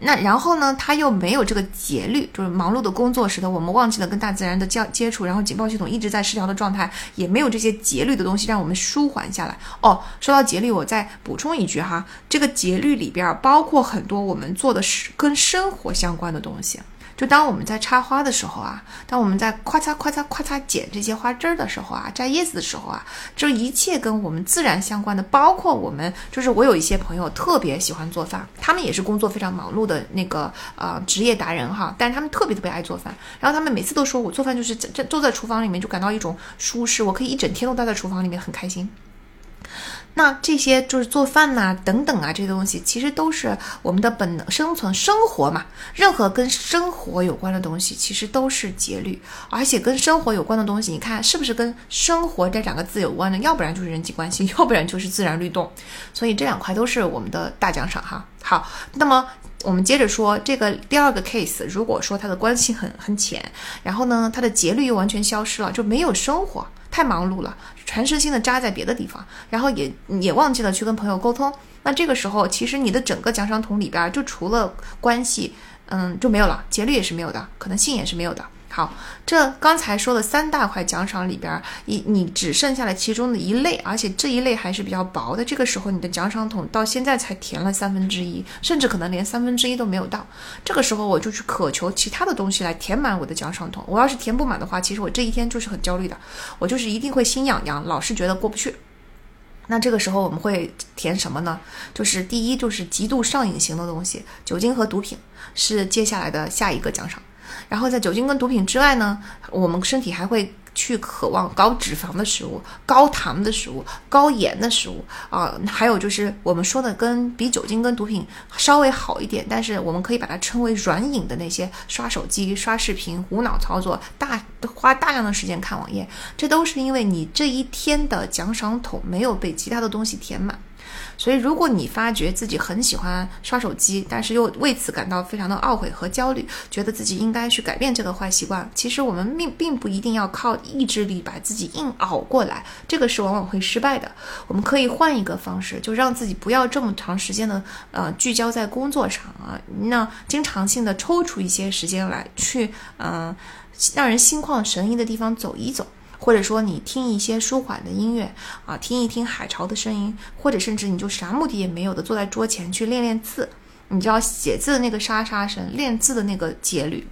那然后呢，他又没有这个节律，就是忙碌的工作使得我们忘记了跟大自然的交接触，然后警报系统一直在失调的状态，也没有这些节律的东西让我们舒缓下来。哦，说到节律，我再补充一句哈，这个节律里边包括很多我们做的是跟生活相关的东西。就当我们在插花的时候啊，当我们在咔嚓咔嚓咔嚓剪这些花枝儿的时候啊，摘叶子的时候啊，这一切跟我们自然相关的，包括我们，就是我有一些朋友特别喜欢做饭，他们也是工作非常忙碌的那个呃职业达人哈，但是他们特别特别爱做饭，然后他们每次都说我做饭就是这这坐在厨房里面就感到一种舒适，我可以一整天都待在厨房里面很开心。那这些就是做饭呐、等等啊，这些东西其实都是我们的本能生存生活嘛。任何跟生活有关的东西，其实都是节律，而且跟生活有关的东西，你看是不是跟生活这两个字有关的？要不然就是人际关系，要不然就是自然律动。所以这两块都是我们的大奖赏哈。好，那么。我们接着说这个第二个 case，如果说他的关系很很浅，然后呢，他的节律又完全消失了，就没有生活，太忙碌了，全身心的扎在别的地方，然后也也忘记了去跟朋友沟通。那这个时候，其实你的整个奖赏桶里边就除了关系，嗯，就没有了，节律也是没有的，可能性也是没有的。好，这刚才说的三大块奖赏里边，你你只剩下了其中的一类，而且这一类还是比较薄的。这个时候，你的奖赏桶到现在才填了三分之一，甚至可能连三分之一都没有到。这个时候，我就去渴求其他的东西来填满我的奖赏桶。我要是填不满的话，其实我这一天就是很焦虑的，我就是一定会心痒痒，老是觉得过不去。那这个时候我们会填什么呢？就是第一，就是极度上瘾型的东西，酒精和毒品是接下来的下一个奖赏。然后在酒精跟毒品之外呢，我们身体还会去渴望高脂肪的食物、高糖的食物、高盐的食物啊、还有就是我们说的跟比酒精跟毒品稍微好一点，但是我们可以把它称为软瘾的那些刷手机、刷视频、无脑操作、大花大量的时间看网页，这都是因为你这一天的奖赏桶没有被其他的东西填满。所以，如果你发觉自己很喜欢刷手机，但是又为此感到非常的懊悔和焦虑，觉得自己应该去改变这个坏习惯，其实我们并并不一定要靠意志力把自己硬熬过来，这个是往往会失败的。我们可以换一个方式，就让自己不要这么长时间的呃聚焦在工作上啊，那经常性的抽出一些时间来去嗯、呃让人心旷神怡的地方走一走。或者说你听一些舒缓的音乐啊，听一听海潮的声音，或者甚至你就啥目的也没有的坐在桌前去练练字，你知道写字的那个沙沙声，练字的那个节律。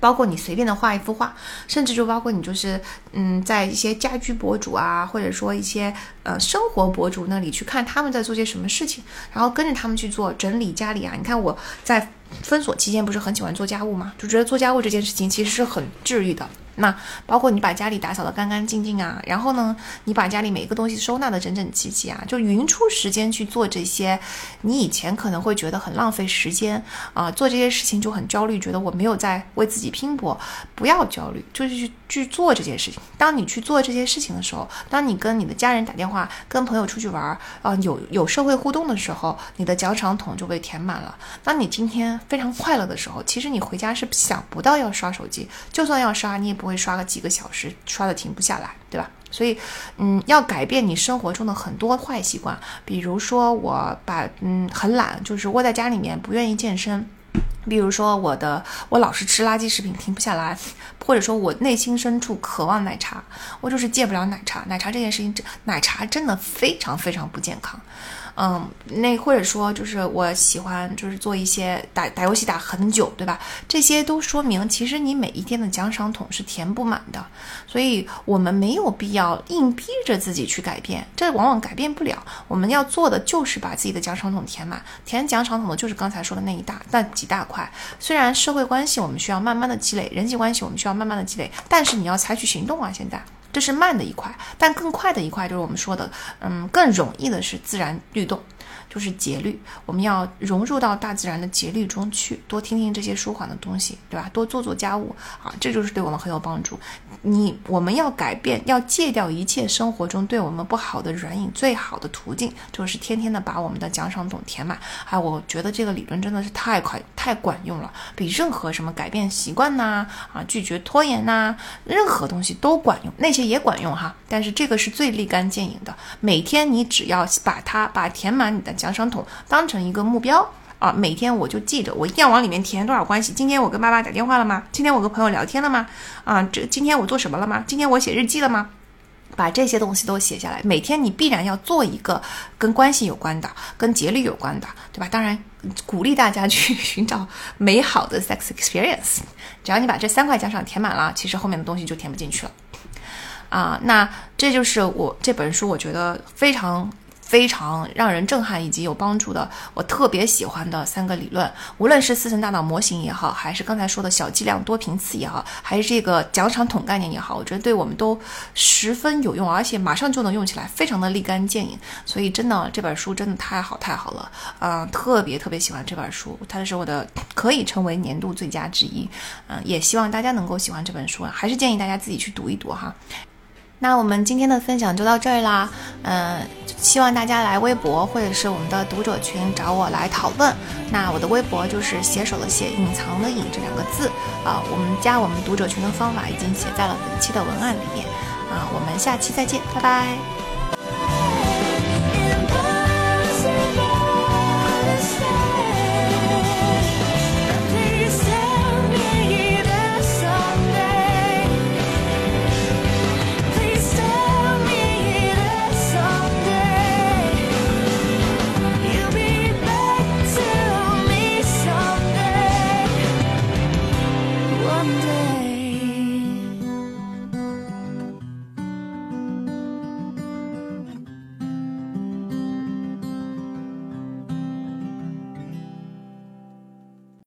包括你随便的画一幅画，甚至就包括你就是，嗯，在一些家居博主啊，或者说一些呃生活博主那里去看他们在做些什么事情，然后跟着他们去做整理家里啊。你看我在封锁期间不是很喜欢做家务嘛，就觉得做家务这件事情其实是很治愈的。那包括你把家里打扫的干干净净啊，然后呢，你把家里每一个东西收纳的整整齐齐啊，就匀出时间去做这些，你以前可能会觉得很浪费时间啊、做这些事情就很焦虑，觉得我没有在为自己拼搏。不要焦虑，就是去去做这件事情。当你去做这些事情的时候，当你跟你的家人打电话，跟朋友出去玩儿，啊、有有社会互动的时候，你的奖赏桶就被填满了。当你今天非常快乐的时候，其实你回家是想不到要刷手机，就算要刷，你也不会刷个几个小时，刷的停不下来，对吧？所以，嗯，要改变你生活中的很多坏习惯，比如说我把嗯很懒，就是窝在家里面不愿意健身；比如说我的我老是吃垃圾食品停不下来，或者说我内心深处渴望奶茶，我就是戒不了奶茶。奶茶这件事情，奶茶真的非常非常不健康。嗯，那或者说就是我喜欢就是做一些打打游戏打很久，对吧？这些都说明其实你每一天的奖赏桶是填不满的，所以我们没有必要硬逼着自己去改变，这往往改变不了。我们要做的就是把自己的奖赏桶填满，填奖赏桶的就是刚才说的那一大那几大块。虽然社会关系我们需要慢慢的积累，人际关系我们需要慢慢的积累，但是你要采取行动啊！现在。这是慢的一块，但更快的一块就是我们说的，嗯，更容易的是自然律动。就是节律，我们要融入到大自然的节律中去，多听听这些舒缓的东西，对吧？多做做家务啊，这就是对我们很有帮助。你我们要改变，要戒掉一切生活中对我们不好的软瘾，最好的途径就是天天的把我们的奖赏桶填满。哎，我觉得这个理论真的是太快太管用了，比任何什么改变习惯呐啊拒绝拖延呐，任何东西都管用，那些也管用哈。但是这个是最立竿见影的，每天你只要把它把填满你的。奖赏桶当成一个目标啊，每天我就记着，我一定要往里面填多少关系。今天我跟爸爸打电话了吗？今天我跟朋友聊天了吗？啊，这今天我做什么了吗？今天我写日记了吗？把这些东西都写下来。每天你必然要做一个跟关系有关的、跟节律有关的，对吧？当然，鼓励大家去寻找美好的 sex experience。只要你把这三块奖赏填满了，其实后面的东西就填不进去了。啊，那这就是我这本书，我觉得非常。非常让人震撼以及有帮助的，我特别喜欢的三个理论，无论是四层大脑模型也好，还是刚才说的小剂量多频次也好，还是这个奖赏桶概念也好，我觉得对我们都十分有用，而且马上就能用起来，非常的立竿见影。所以真的这本书真的太好太好了，嗯，特别特别喜欢这本书，它是我的可以成为年度最佳之一，嗯，也希望大家能够喜欢这本书，还是建议大家自己去读一读哈。那我们今天的分享就到这儿啦，嗯，希望大家来微博或者是我们的读者群找我来讨论。那我的微博就是写手的写，隐藏的隐这两个字啊。我们加我们读者群的方法已经写在了本期的文案里面啊。我们下期再见，拜拜。